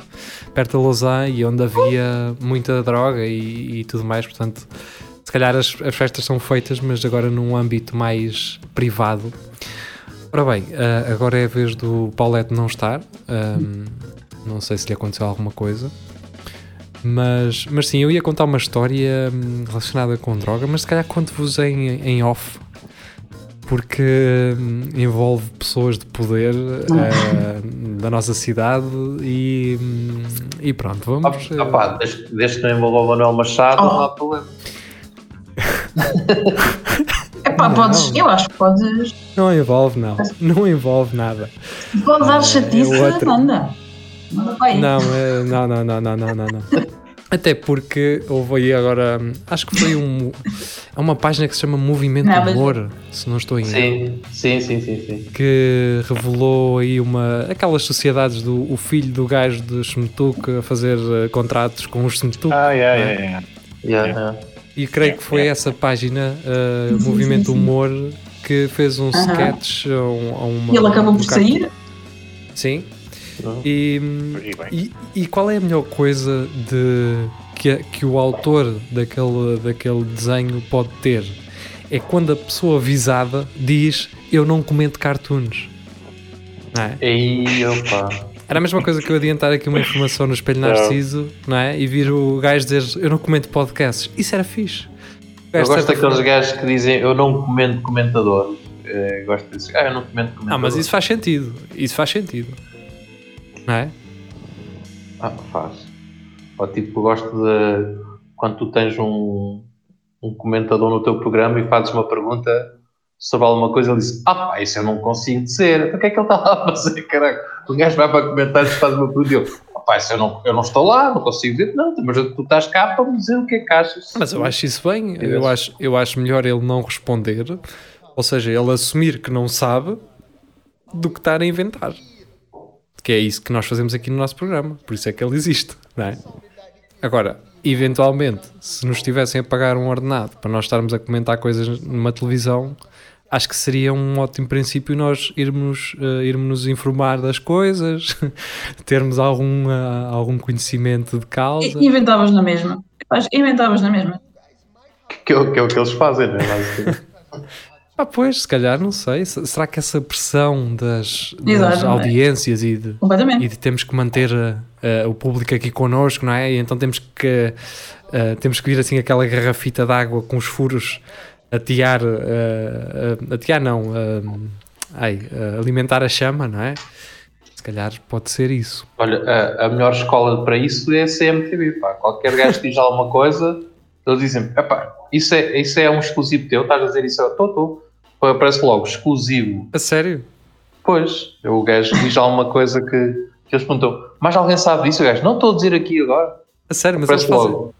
perto da Lausanne e onde havia muita droga e, e tudo mais. Portanto, se calhar as, as festas são feitas, mas agora num âmbito mais privado. Ora bem, ah, agora é a vez do Paulette não estar. Ahm, não sei se lhe aconteceu alguma coisa. Mas, mas sim, eu ia contar uma história hum, relacionada com droga, mas se calhar conto-vos em, em off. Porque hum, envolve pessoas de poder ah, da nossa cidade e, e pronto, vamos. Ah, pá, desde, desde que não envolva o Manuel Machado, Oh. não há problema. É pá, Não. podes. Eu acho que podes. Não envolve, não. Não envolve nada. Podes dar É, chatice, é outra. manda. Não, é- não, não, não, não, não, não, não. Até porque houve aí agora, acho que foi um, é uma página que se chama Movimento Não, mas- Humor, se não estou em erro. Sim, sim, sim, sim, sim. que revelou aí uma aquelas sociedades do o filho do gajo de Smetuk a fazer eh, contratos com os Smetuk Ah, é, é, é. Yeah, yeah. e creio que foi essa página eh, Sim, Movimento sim, sim. Humor que fez um Aham. sketch a, um- a uma E ele acabou um por sair. sim. E, E qual é a melhor coisa de que, que o autor daquele, daquele desenho pode ter é quando a pessoa visada diz eu não comento cartoons não é? Opa. Era a mesma coisa que eu adiantar aqui uma informação no Espelho Narciso, não é? E vir o gajo dizer eu não comento podcasts. Isso era fixe. Eu gosto daqueles gajos que dizem eu não comento comentador. Eh, gosto disso. Ah, eu não comento comentador. Ah, mas isso faz sentido. Isso faz sentido. Não é? Ah, faz. Ou tipo, gosto de quando tu tens um, um comentador no teu programa e fazes uma pergunta sobre alguma coisa, ele diz: Ah, pá, isso eu não consigo dizer. Então o que é que ele está lá a fazer, caralho? O gajo vai para comentários e faz uma pergunta e eu: Ah, pá, isso eu não, eu não estou lá, não consigo dizer. Não, mas tu estás cá para me dizer o que é que achas. Mas eu acho isso bem. Eu acho, eu acho melhor ele não responder. Ou seja, ele assumir que não sabe do que estar a inventar. Que é isso que nós fazemos aqui no nosso programa. Por isso é que ele existe, não é? Agora, eventualmente, se nos estivessem a pagar um ordenado para nós estarmos a comentar coisas numa televisão, acho que seria um ótimo princípio nós irmos, eh, irmos nos informar das coisas, termos algum, ah, algum conhecimento de causa. E inventavas na mesma. Que Inventavas na mesma. Que, é o- que é o que eles fazem, não é? Ah, pois, se calhar, não sei. Será que essa pressão das, das audiências e de, e de temos que manter uh, uh, o público aqui connosco, não é? E então temos que, uh, temos que vir assim aquela garrafita de água com os furos a tiar, uh, uh, a tiar não, ai, uh, alimentar a chama, não é? Se calhar pode ser isso. Olha, a, a melhor escola para isso é a CMTV, pá. Qualquer gajo que diz alguma coisa, eles dizem, epá, isso é, isso é um exclusivo teu, estás a dizer isso? Eu estou, estou. Aparece logo exclusivo. A sério? Pois, o gajo diz alguma coisa que, que eles perguntam, mas alguém sabe disso? O gajo, não estou a dizer aqui agora. A sério, mas eles Aparece fazem, logo. eles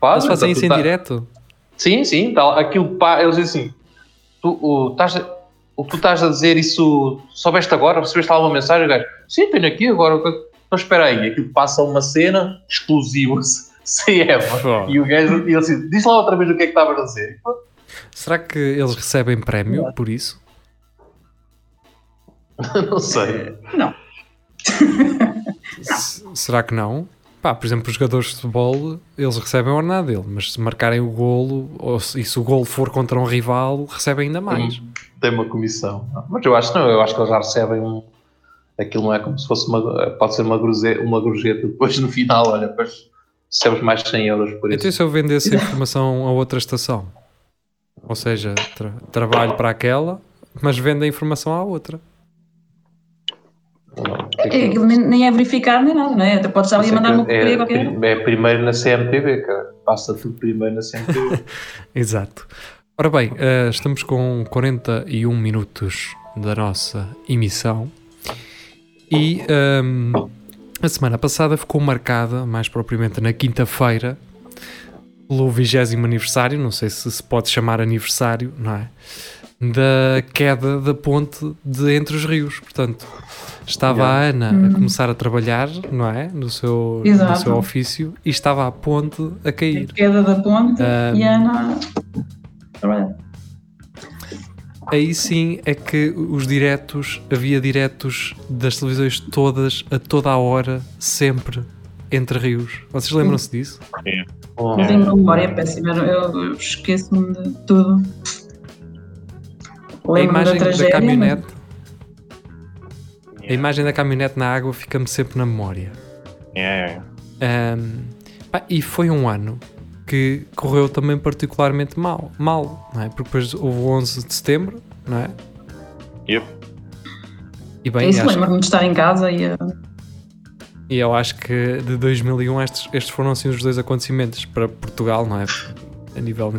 Fazem, fazem portanto, isso em tá- direto? Sim, sim, tá, aquilo pá, eles dizem assim, tu, o, estás a- o que tu estás a dizer, isso soubeste agora? Recebeste alguma mensagem? O gajo, sim, tenho aqui agora. Então espera aí, aquilo passa uma cena exclusiva sem Eva. Pô. E o gajo, e ele assim, diz lá outra vez o que é que estavas a dizer. Será que eles recebem prémio por isso? não sei. S- será que não? Pá, por exemplo, os jogadores de futebol, eles recebem o ordenado dele, mas se marcarem o golo, ou se, e se o golo for contra um rival, recebem ainda mais. Tem uma comissão. Mas eu acho que não, eu acho que eles já recebem um. Aquilo não é como se fosse uma. Pode ser uma, gruze, uma gorjeta. Depois no final, olha, depois recebes mais 100 euros por Então e isso. se eu vendesse a informação a outra estação? Ou seja, tra- trabalho para aquela, mas vendo a informação à outra. É, Aquilo nem, nem é verificado nem nada, não é? Até podes ali a mandar uma porcaria é, qualquer. é primeiro na CMTV, cara. Passa tudo primeiro na CMTV. Exato. Ora bem, eh, estamos com 41 minutos da nossa emissão e ehm, a semana passada ficou marcada, mais propriamente na quinta-feira, pelo 20 aniversário, não sei se se pode chamar aniversário, não é? Da queda da ponte de Entre os Rios. Portanto, estava a Ana a começar a trabalhar, não é? No seu, no seu ofício e estava a ponte a cair. Queda da ponte Ah. e a Ana. Aí sim é que os diretos, havia diretos das televisões todas, a toda a hora, sempre, entre rios. Vocês lembram-se disso? Bom, Eu tenho uma memória péssima, eu, eu esqueço-me de tudo. A imagem da da, tragédia. caminhonete, É. a imagem da caminhonete na água fica-me sempre na memória. É, pá, e foi um ano que correu também particularmente mal, mal, não é? Porque depois houve o 11 de setembro, não é? Yep. E É bem, isso, acho- lembro-me de estar em casa e. uh, E eu acho que de 2001 estes, estes foram assim os dois acontecimentos para Portugal, não é? A nível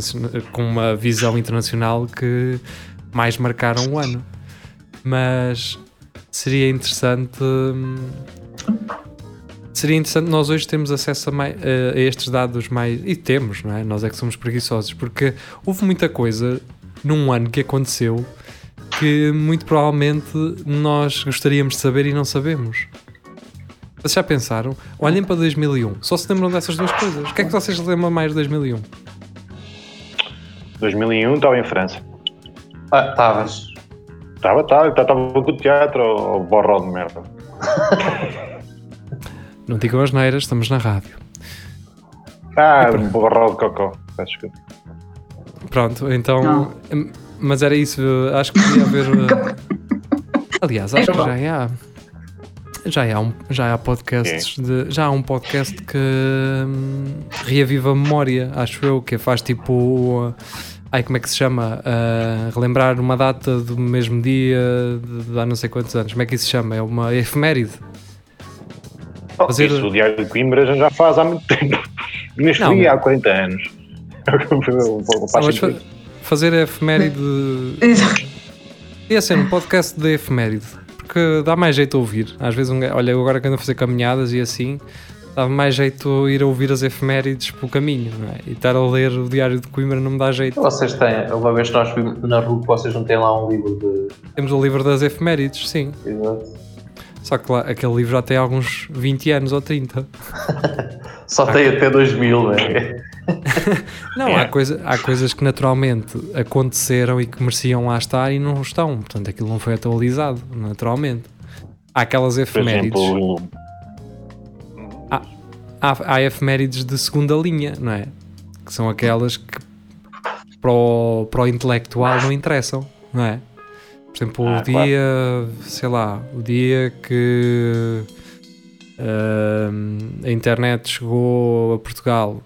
com uma visão internacional que mais marcaram o ano. Mas seria interessante. hum, Seria interessante nós hoje temos acesso a, mai- a- a estes dados mais. E temos, não é? Nós é que somos preguiçosos, porque houve muita coisa num ano que aconteceu que muito provavelmente nós gostaríamos de saber e não sabemos. Vocês já pensaram? Olhem para 2001. Só se lembram dessas duas coisas. O que é que vocês lembram mais de 2001? 2001 estava em França. Ah, estavas. Estava, estava, estava com o teatro ou borró de merda. Não digam as neiras, estamos na rádio. Ah, borró de cocó. Peço desculpa. Pronto, então. Não. Mas era isso, acho que podia haver. eh, Aliás, acho que já há. Já há, um, já há podcasts de, já há um podcast que hum, reaviva a memória, acho eu, que faz tipo ai como é que se chama? Ah, relembrar uma data do mesmo dia de, de há não sei quantos anos. Como é que isso se chama? É uma efeméride. Oh, Fazer- Isso, o Diário de Coimbra já faz há muito tempo. Neste Não, dia há 40 anos. Mas fa- fazer a efeméride Ia ser um podcast de efeméride, porque dá mais jeito a ouvir. Às vezes, um, olha, eu agora que ando a fazer caminhadas e assim, dá mais jeito ir a ouvir as efemérides pelo caminho, não é? E estar a ler o Diário de Coimbra não me dá jeito. Vocês têm, uma vez que nós vimos na rua, vocês não têm lá um livro de. Temos o livro das efemérides, sim. Exato. Só que lá, aquele livro já tem alguns 20 anos ou 30. Só tem até 2000, né? Não, É. há, coisa, há coisas que naturalmente aconteceram e que mereciam lá estar e não estão. Portanto, aquilo não foi atualizado, naturalmente. Há aquelas Por efemérides. exemplo, há, há efemérides de segunda linha, não é? Que são aquelas que para o, para o intelectual não interessam, não é? Por exemplo, Ah, o dia, sei lá, o dia que ahm, a internet chegou a Portugal,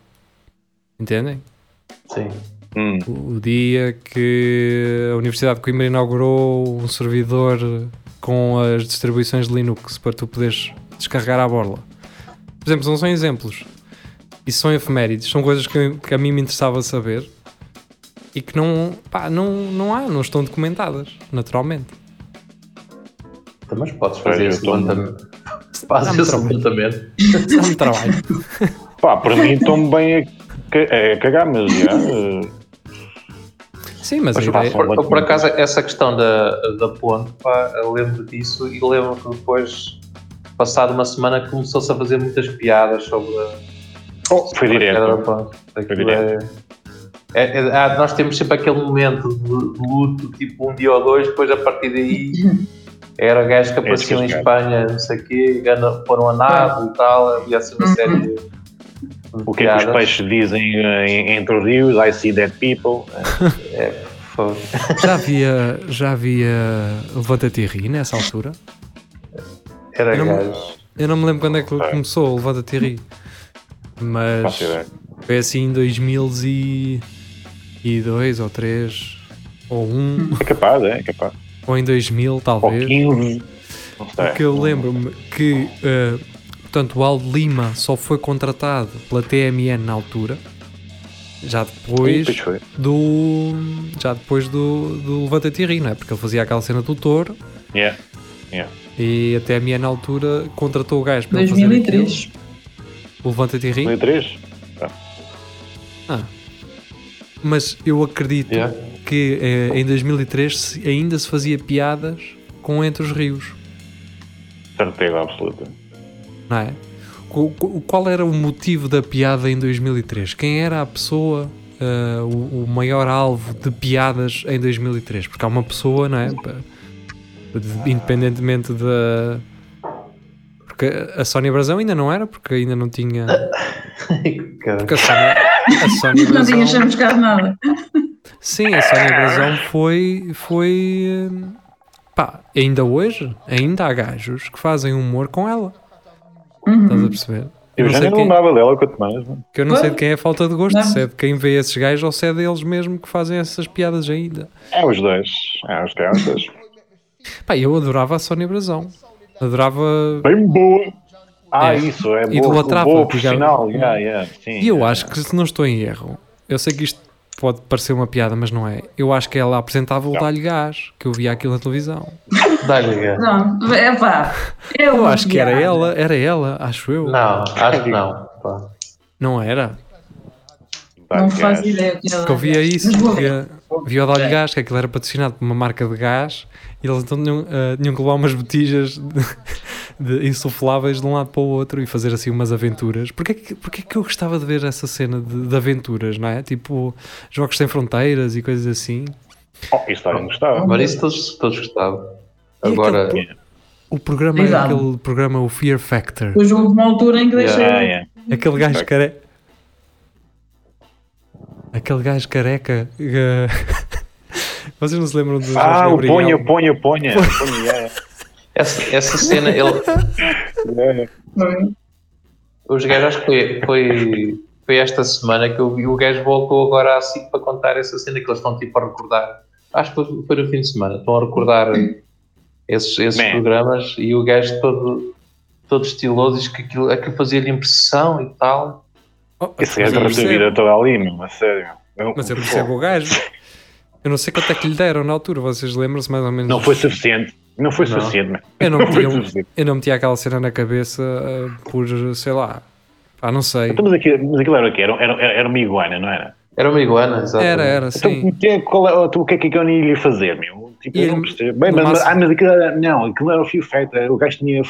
entendem? Sim. hum, O, o dia que a Universidade de Coimbra inaugurou um servidor com as distribuições de Linux para tu poderes descarregar à borla. Por exemplo, não são exemplos. Isso são efemérides, são coisas que, que a mim me interessava saber. e que não, pá, não, não há, não estão documentadas, naturalmente. Mas podes fazer esse estou- levantamento. Faz Dá-me esse trabalho. levantamento. Dá-me trabalho. Pá, para mim estão bem a cagar, mas já. eh, Sim, mas, Mas a ideia, Por, por acaso, essa questão da, da ponte, pá, eu lembro disso e lembro que depois, passado uma semana, começou-se a fazer muitas piadas sobre a, oh, foi sobre da direto. ponte. Aquilo direto. é- é- é- ah, nós temos sempre aquele momento de, de luto, tipo um dia ou dois, depois a partir daí era gajos que apareciam em descascado. Espanha, não sei o quê, foram a nado e tal, havia assim uma Uhum. série O que é que os peixes dizem eh, em- entre os rios? I see dead people. Eh, Foi- já havia, já havia Levanta-te e ri nessa altura. Era Eu não- gajos. Eu não me lembro quando é que começou o Levanta-te e ri. Mas foi assim em 2002 ou 3 ou 1 É capaz, é, é capaz. ou em 2000 Ou talvez. 15. Não sei. Porque eu lembro-me que eh, portanto, o Aldo Lima só foi contratado pela TMN na altura. Já depois do. Já depois do, do Levanta-te e ri, não é? Porque ele fazia aquela cena do touro Yeah. e a TMN na altura contratou o gajo para ele fazer 2003. aquilo. O Levanta-te e ri. 2003? Ah. Mas eu acredito Yeah. que eh, em 2003 se- ainda se fazia piadas com Entre os Rios, Certeza absoluta. Não é? Qu- qu- Qual era o motivo da piada em 2003? Quem era a pessoa, eh, o, o maior alvo de piadas em 2003? Porque há uma pessoa, não é? Independentemente da. Porque a Sónia Brasão ainda não era, porque ainda não tinha. Porque a Sónia, a Sónia Não tinha Brasão- chamuscado nada. Sim, a Sónia Brasão foi. foi hum, pá, ainda hoje, ainda há gajos que fazem humor com ela. Estás a Uhum. perceber? Eu não já sei nem quem- lembrava dela, quanto mais. mano. Que eu não sei de quem é a falta de gosto, Não. se é de quem vê esses gajos ou se é deles mesmo que fazem essas piadas ainda. É os dois. É os teatros. Pá, eu adorava a Sónia Brasão. Adorava. Bem boa. Ah, É. isso, é boa, Idolatrava, boa digamos. profissional. Yeah, yeah, sim, E eu yeah. acho que se não estou em erro, eu sei que isto pode parecer uma piada, mas não é. Eu acho que ela apresentava o. Dá-lhe Gás, que eu via aquilo na televisão. Dá-lhe gás. Não, é pá. Eu acho que era ela, era ela, acho eu. Não, acho que não. pá. Não era? Não faz ideia ela Porque eu via isso, via, via o Dá-lhe Gás, que aquilo era patrocinado por uma marca de gás e eles então tinham, eh, tinham que levar umas botijas de, de insufláveis de um lado para o outro e fazer assim umas aventuras. Porquê que, porquê que eu gostava de ver essa cena de, de aventuras, não é? Tipo, jogos sem fronteiras e coisas assim. Oh, isso também gostava. Agora isso todos, todos gostavam. Agora, aquele- O programa é Exato. aquele programa, o Fear Factor. Depois houve uma altura em que deixei. Ah, yeah. Aquele gajo careca. Aquele gajo careca. eh, Vocês não se lembram do Ah, o ponha, ponha, ponha. ponha yeah, essa, essa cena, ele, os gajos, acho que foi, foi, foi esta semana que eu vi, o gajo voltou agora assim para contar essa cena que eles estão tipo a recordar. Acho que foi, foi no fim de semana, estão a recordar esses, esses Man. programas e o gajo todo, todo estiloso diz que aquilo, aquilo fazia-lhe impressão e tal. Oh, Esse gajo percebo, vida toda ali, meu, a sério. Eu- Mas eu percebo o gajo. Eu não sei quanto é que lhe deram na altura, vocês lembram-se mais ou menos? Não foi suficiente. Não foi Não. suficiente, man. Eu não, Não metia, suficiente. eu não metia aquela cena na cabeça eh, por, sei lá, ah, não sei. Então, mas, aquilo, mas aquilo era o quê? Era, era, era uma iguana, não era? Era uma iguana, exato. Era, era, Então, sim. o que é- qual é- então, o que é que iguana ia lhe fazer, meu? Tipo, eu não percebo. Bem, mas, máximo- ah, mas aquilo era, não, aquilo era o fio feito. O gajo tinha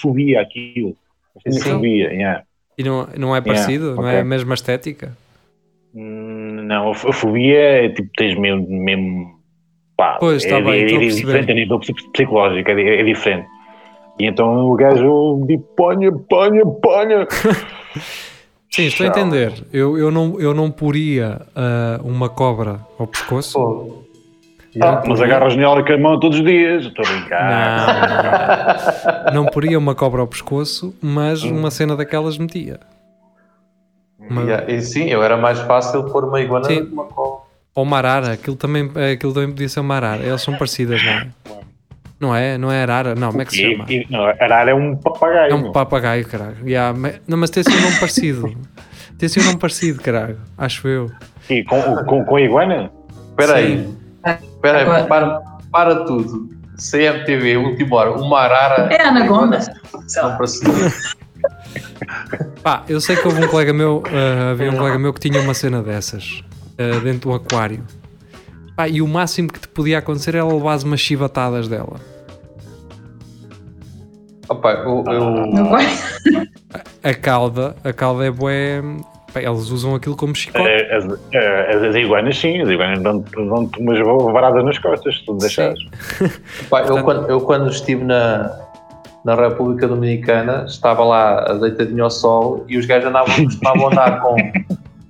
fobia aquilo. Tinha Sim. fobia, yeah. E não, não é parecido? não é a mesma estética? Hum, Não, a fobia é tipo, tens mesmo. mesmo pá, Pois, é, tá bem, é, é diferente a nível psi- psicológico, é, é diferente. E então o gajo diz: ponha, ponha, ponha. Sim, estou a entender. Eu, eu, não, eu não poria ah, uma cobra ao pescoço. Pô. Ah, mas agarras nela com a mão todos os dias. Estou a brincar. Não, não, não poria uma cobra ao pescoço, mas uma cena daquelas metia. Uma- E sim, eu era mais fácil pôr uma iguana do que uma cobra. Ou uma arara, aquilo também, aquilo também podia ser uma arara. Elas são parecidas, não é? Não é? Não é arara? Não, como é que se chama? E, e, não, arara é um papagaio. É um papagaio, caralho. Yeah, mas- não, mas tem assim um nome parecido. Tem assim um nome parecido, caralho. Acho eu. E com, com, com a iguana? Espera aí. Espera aí, para, para tudo. CMTV, última hora. Uma arara. É a anaconda. Para cima. Pá, eu sei que houve um colega meu, ah, havia um colega meu que tinha uma cena dessas ah, dentro do aquário. Pá, e o máximo que te podia acontecer era levar umas chivatadas dela. Opa, eu, eu- vai. A cauda, a cauda é bué. Pá, eles usam aquilo como chicote. As, as, as iguanas, sim, as iguanas dão-te dão-te umas varadas nas costas, se tu deixares. Pá, eu, quando, eu quando estive na, na República Dominicana, estava lá deitadinho ao sol e os gajos andavam, costumavam andar com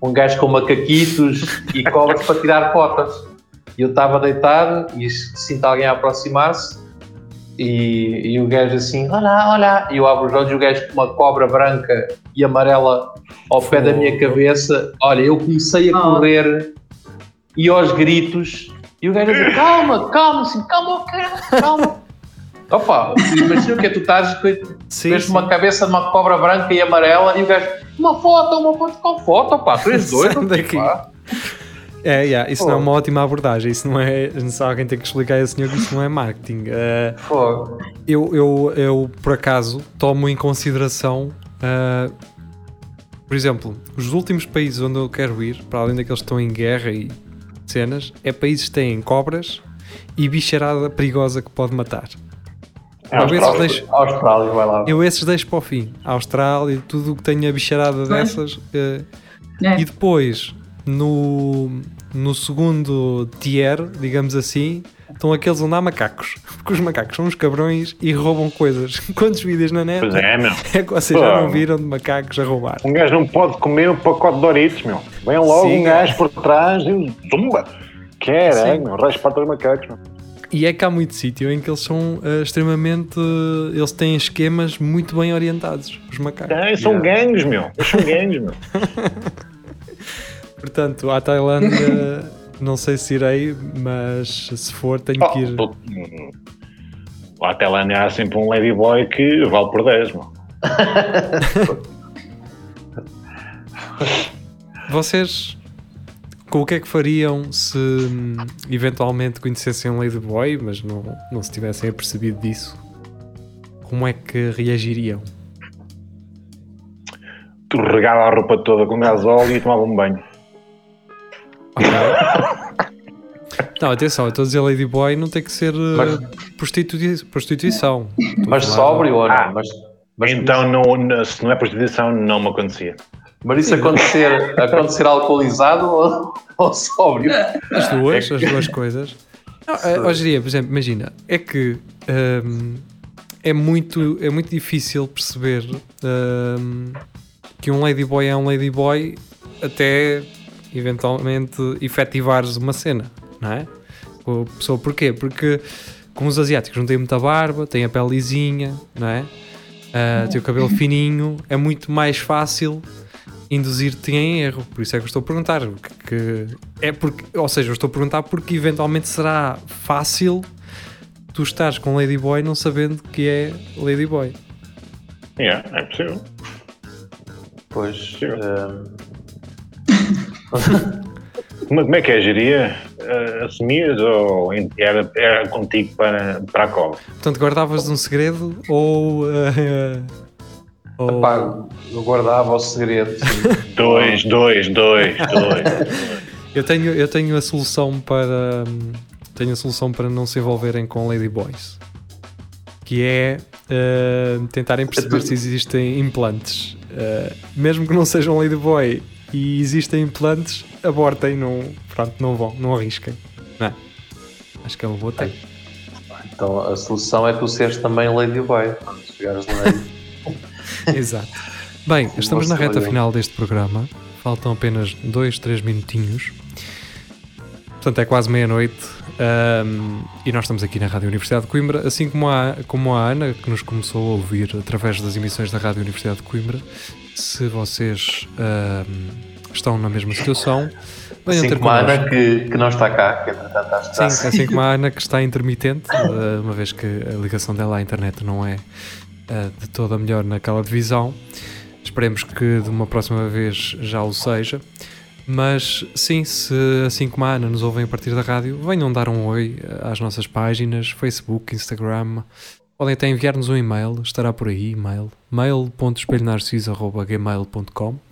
um gajo com macaquitos e cobras para tirar cotas. E eu estava deitado e sinto alguém a aproximar-se e, e o gajo assim, olá, olá. E eu abro os olhos e o gajo com uma cobra branca e amarela ao pé da minha cabeça. Olha, eu comecei a Oh. correr e aos gritos. E o gajo a dizer, calma, calma, assim, calma, calma, calma. Opa, imagina o que é tu estás com sim. uma cabeça de uma cobra branca e amarela e o gajo, uma foto, uma foto com foto, pá, doido. Sai daqui. pá. É, yeah, isso Pô. não é uma ótima abordagem. Isso não é. Se alguém tem que explicar a esse senhor que isso não é marketing. Fogo. eu, eu, eu, por acaso, tomo em consideração. ah, por exemplo, os últimos países onde eu quero ir, para além daqueles que estão em guerra e cenas, é países que têm cobras e bicharada perigosa que pode matar. É, Austrália. deixe- Austrália, vai lá. Eu esses deixo para o fim. A Austrália, tudo o que tenha bicharada Pois. dessas. eh, É. E depois, no, no segundo tier, digamos assim, estão aqueles onde há macacos. Porque os macacos são uns cabrões e roubam coisas. Quantos vídeos na net Pois é, meu. é que vocês já não viram de macacos a roubar? Um gajo não pode comer um pacote de Doritos, meu. Vem logo Sim. um gajo por trás e zumba. Caralho, Sim. meu. Respeita os macacos, meu. E é que há muito sítio em que eles são eh, extremamente. eles têm esquemas muito bem orientados, os macacos. É, são gangues, meu. Eles são gangues, meu. Portanto, à Tailândia, não sei se irei, mas se for, tenho que ir. Oh, hum. Lá até lá há sempre um ladyboy que vale por 10, meu. Vocês, com o que é que fariam se hum, eventualmente conhecessem um Ladyboy, mas não, não se tivessem apercebido disso? Como é que reagiriam? Tu regava a roupa toda com gasóleo e tomava um banho. Ok. Não, atenção, eu estou a dizer Ladyboy não tem que ser uh, Mas- prostitui- prostituição. Mas sóbrio ou não? Ah. Mas, mas, então, não, não- se não é prostituição, não me acontecia. mas isso acontecer, acontecer alcoolizado ou, ou sóbrio? As duas, as duas coisas. Não, hoje dia, por exemplo, imagina, é que hum, é, muito, é muito difícil perceber hum, que um ladyboy é um ladyboy até eventualmente efetivares uma cena, não é? O pessoa, porquê? Porque como os asiáticos não têm muita barba, têm a pele lisinha, não é? Ah, têm o cabelo fininho, é muito mais fácil induzir-te em erro. Por isso é que eu estou a perguntar. Que, que- é porque, ou seja, eu estou a perguntar porque eventualmente será fácil tu estares com Ladyboy não sabendo que é Ladyboy. Yeah, é possível. Pois. Sim. hum, Como, como é que é, geria? Uh, assumias ou era, era contigo para, para a cobra? Portanto, guardavas um segredo ou. ah, ou- Pá, eu guardava o segredo. Dois, dois, dois, dois. eu, tenho, eu tenho a solução para. Tenho a solução para não se envolverem com Ladyboys. Que é ah, tentarem perceber se existem implantes. Ah, mesmo que não sejam Ladyboy e existem implantes, abortem, não, pronto, não vão, não arrisquem. Não é? Acho que é uma boa técnica. Então a solução é tu seres também Ladyboy. Quando chegares lá. Exato. Bem, estamos na reta final deste programa. Faltam apenas dois, três minutinhos. Portanto, é quase meia-noite. ahm, e nós estamos aqui na Rádio Universidade de Coimbra, assim como a, como a Ana, que nos começou a ouvir através das emissões da Rádio Universidade de Coimbra. Se vocês ahm, estão na mesma situação, venham Assim ter como a. Ana que, que não está cá, que entretanto está. Sim, assim como a Ana que está intermitente, eh, uma vez que a ligação dela à internet não é de toda melhor naquela divisão. Esperemos que de uma próxima vez já o seja. Mas sim, se assim como a Ana nos ouvem a partir da rádio, venham dar um oi às nossas páginas, Facebook, Instagram. Podem até enviar-nos um e-mail, estará por aí, e-mail, mail.espelhonarciso.gmail.com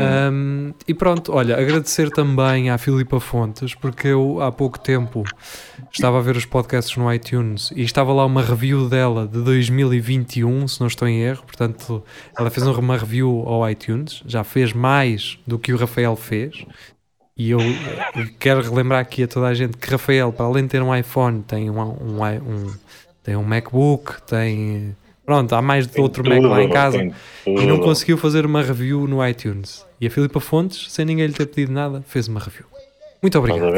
um, e pronto, olha, agradecer também à Filipa Fontes, porque eu há pouco tempo estava a ver os podcasts no iTunes e estava lá uma review dela de 2021, se não estou em erro. Portanto, ela fez uma review ao iTunes, já fez mais do que o Rafael fez. E eu quero relembrar aqui a toda a gente que Rafael, para além de ter um iPhone, tem um, um, um tem um MacBook, tem. Pronto, há mais de outro Mac lá em casa e não conseguiu fazer uma review no iTunes. E a Filipa Fontes, sem ninguém lhe ter pedido nada, fez uma review. Muito obrigado.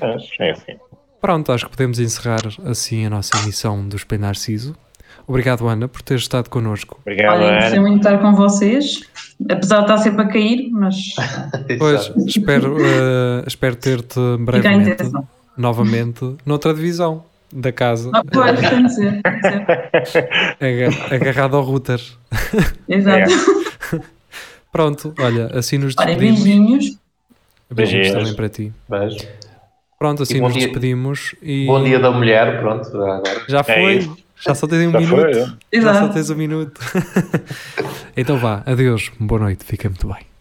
É assim. Pronto, acho que podemos encerrar assim a nossa emissão do Espelho Narciso. Obrigado, Ana, por ter estado connosco. Obrigado, Olha, Ana. muito estar com vocês, apesar de estar sempre a cair, mas Pois, espero, eh, espero ter-te a brevemente, novamente, noutra divisão da casa, Ah, pois, tem de ser, agarrado ao router. Exato. Pronto, olha, assim nos Olha, despedimos. beijinhos. Beijinhos Beijinhos. também para ti. Beijo. Pronto, assim nos dia. despedimos e Bom dia da mulher, pronto, agora. já foi. isso. já só tens um Já minuto. foi? Já só tens um minuto. então vá, adeus, boa noite, fica muito bem.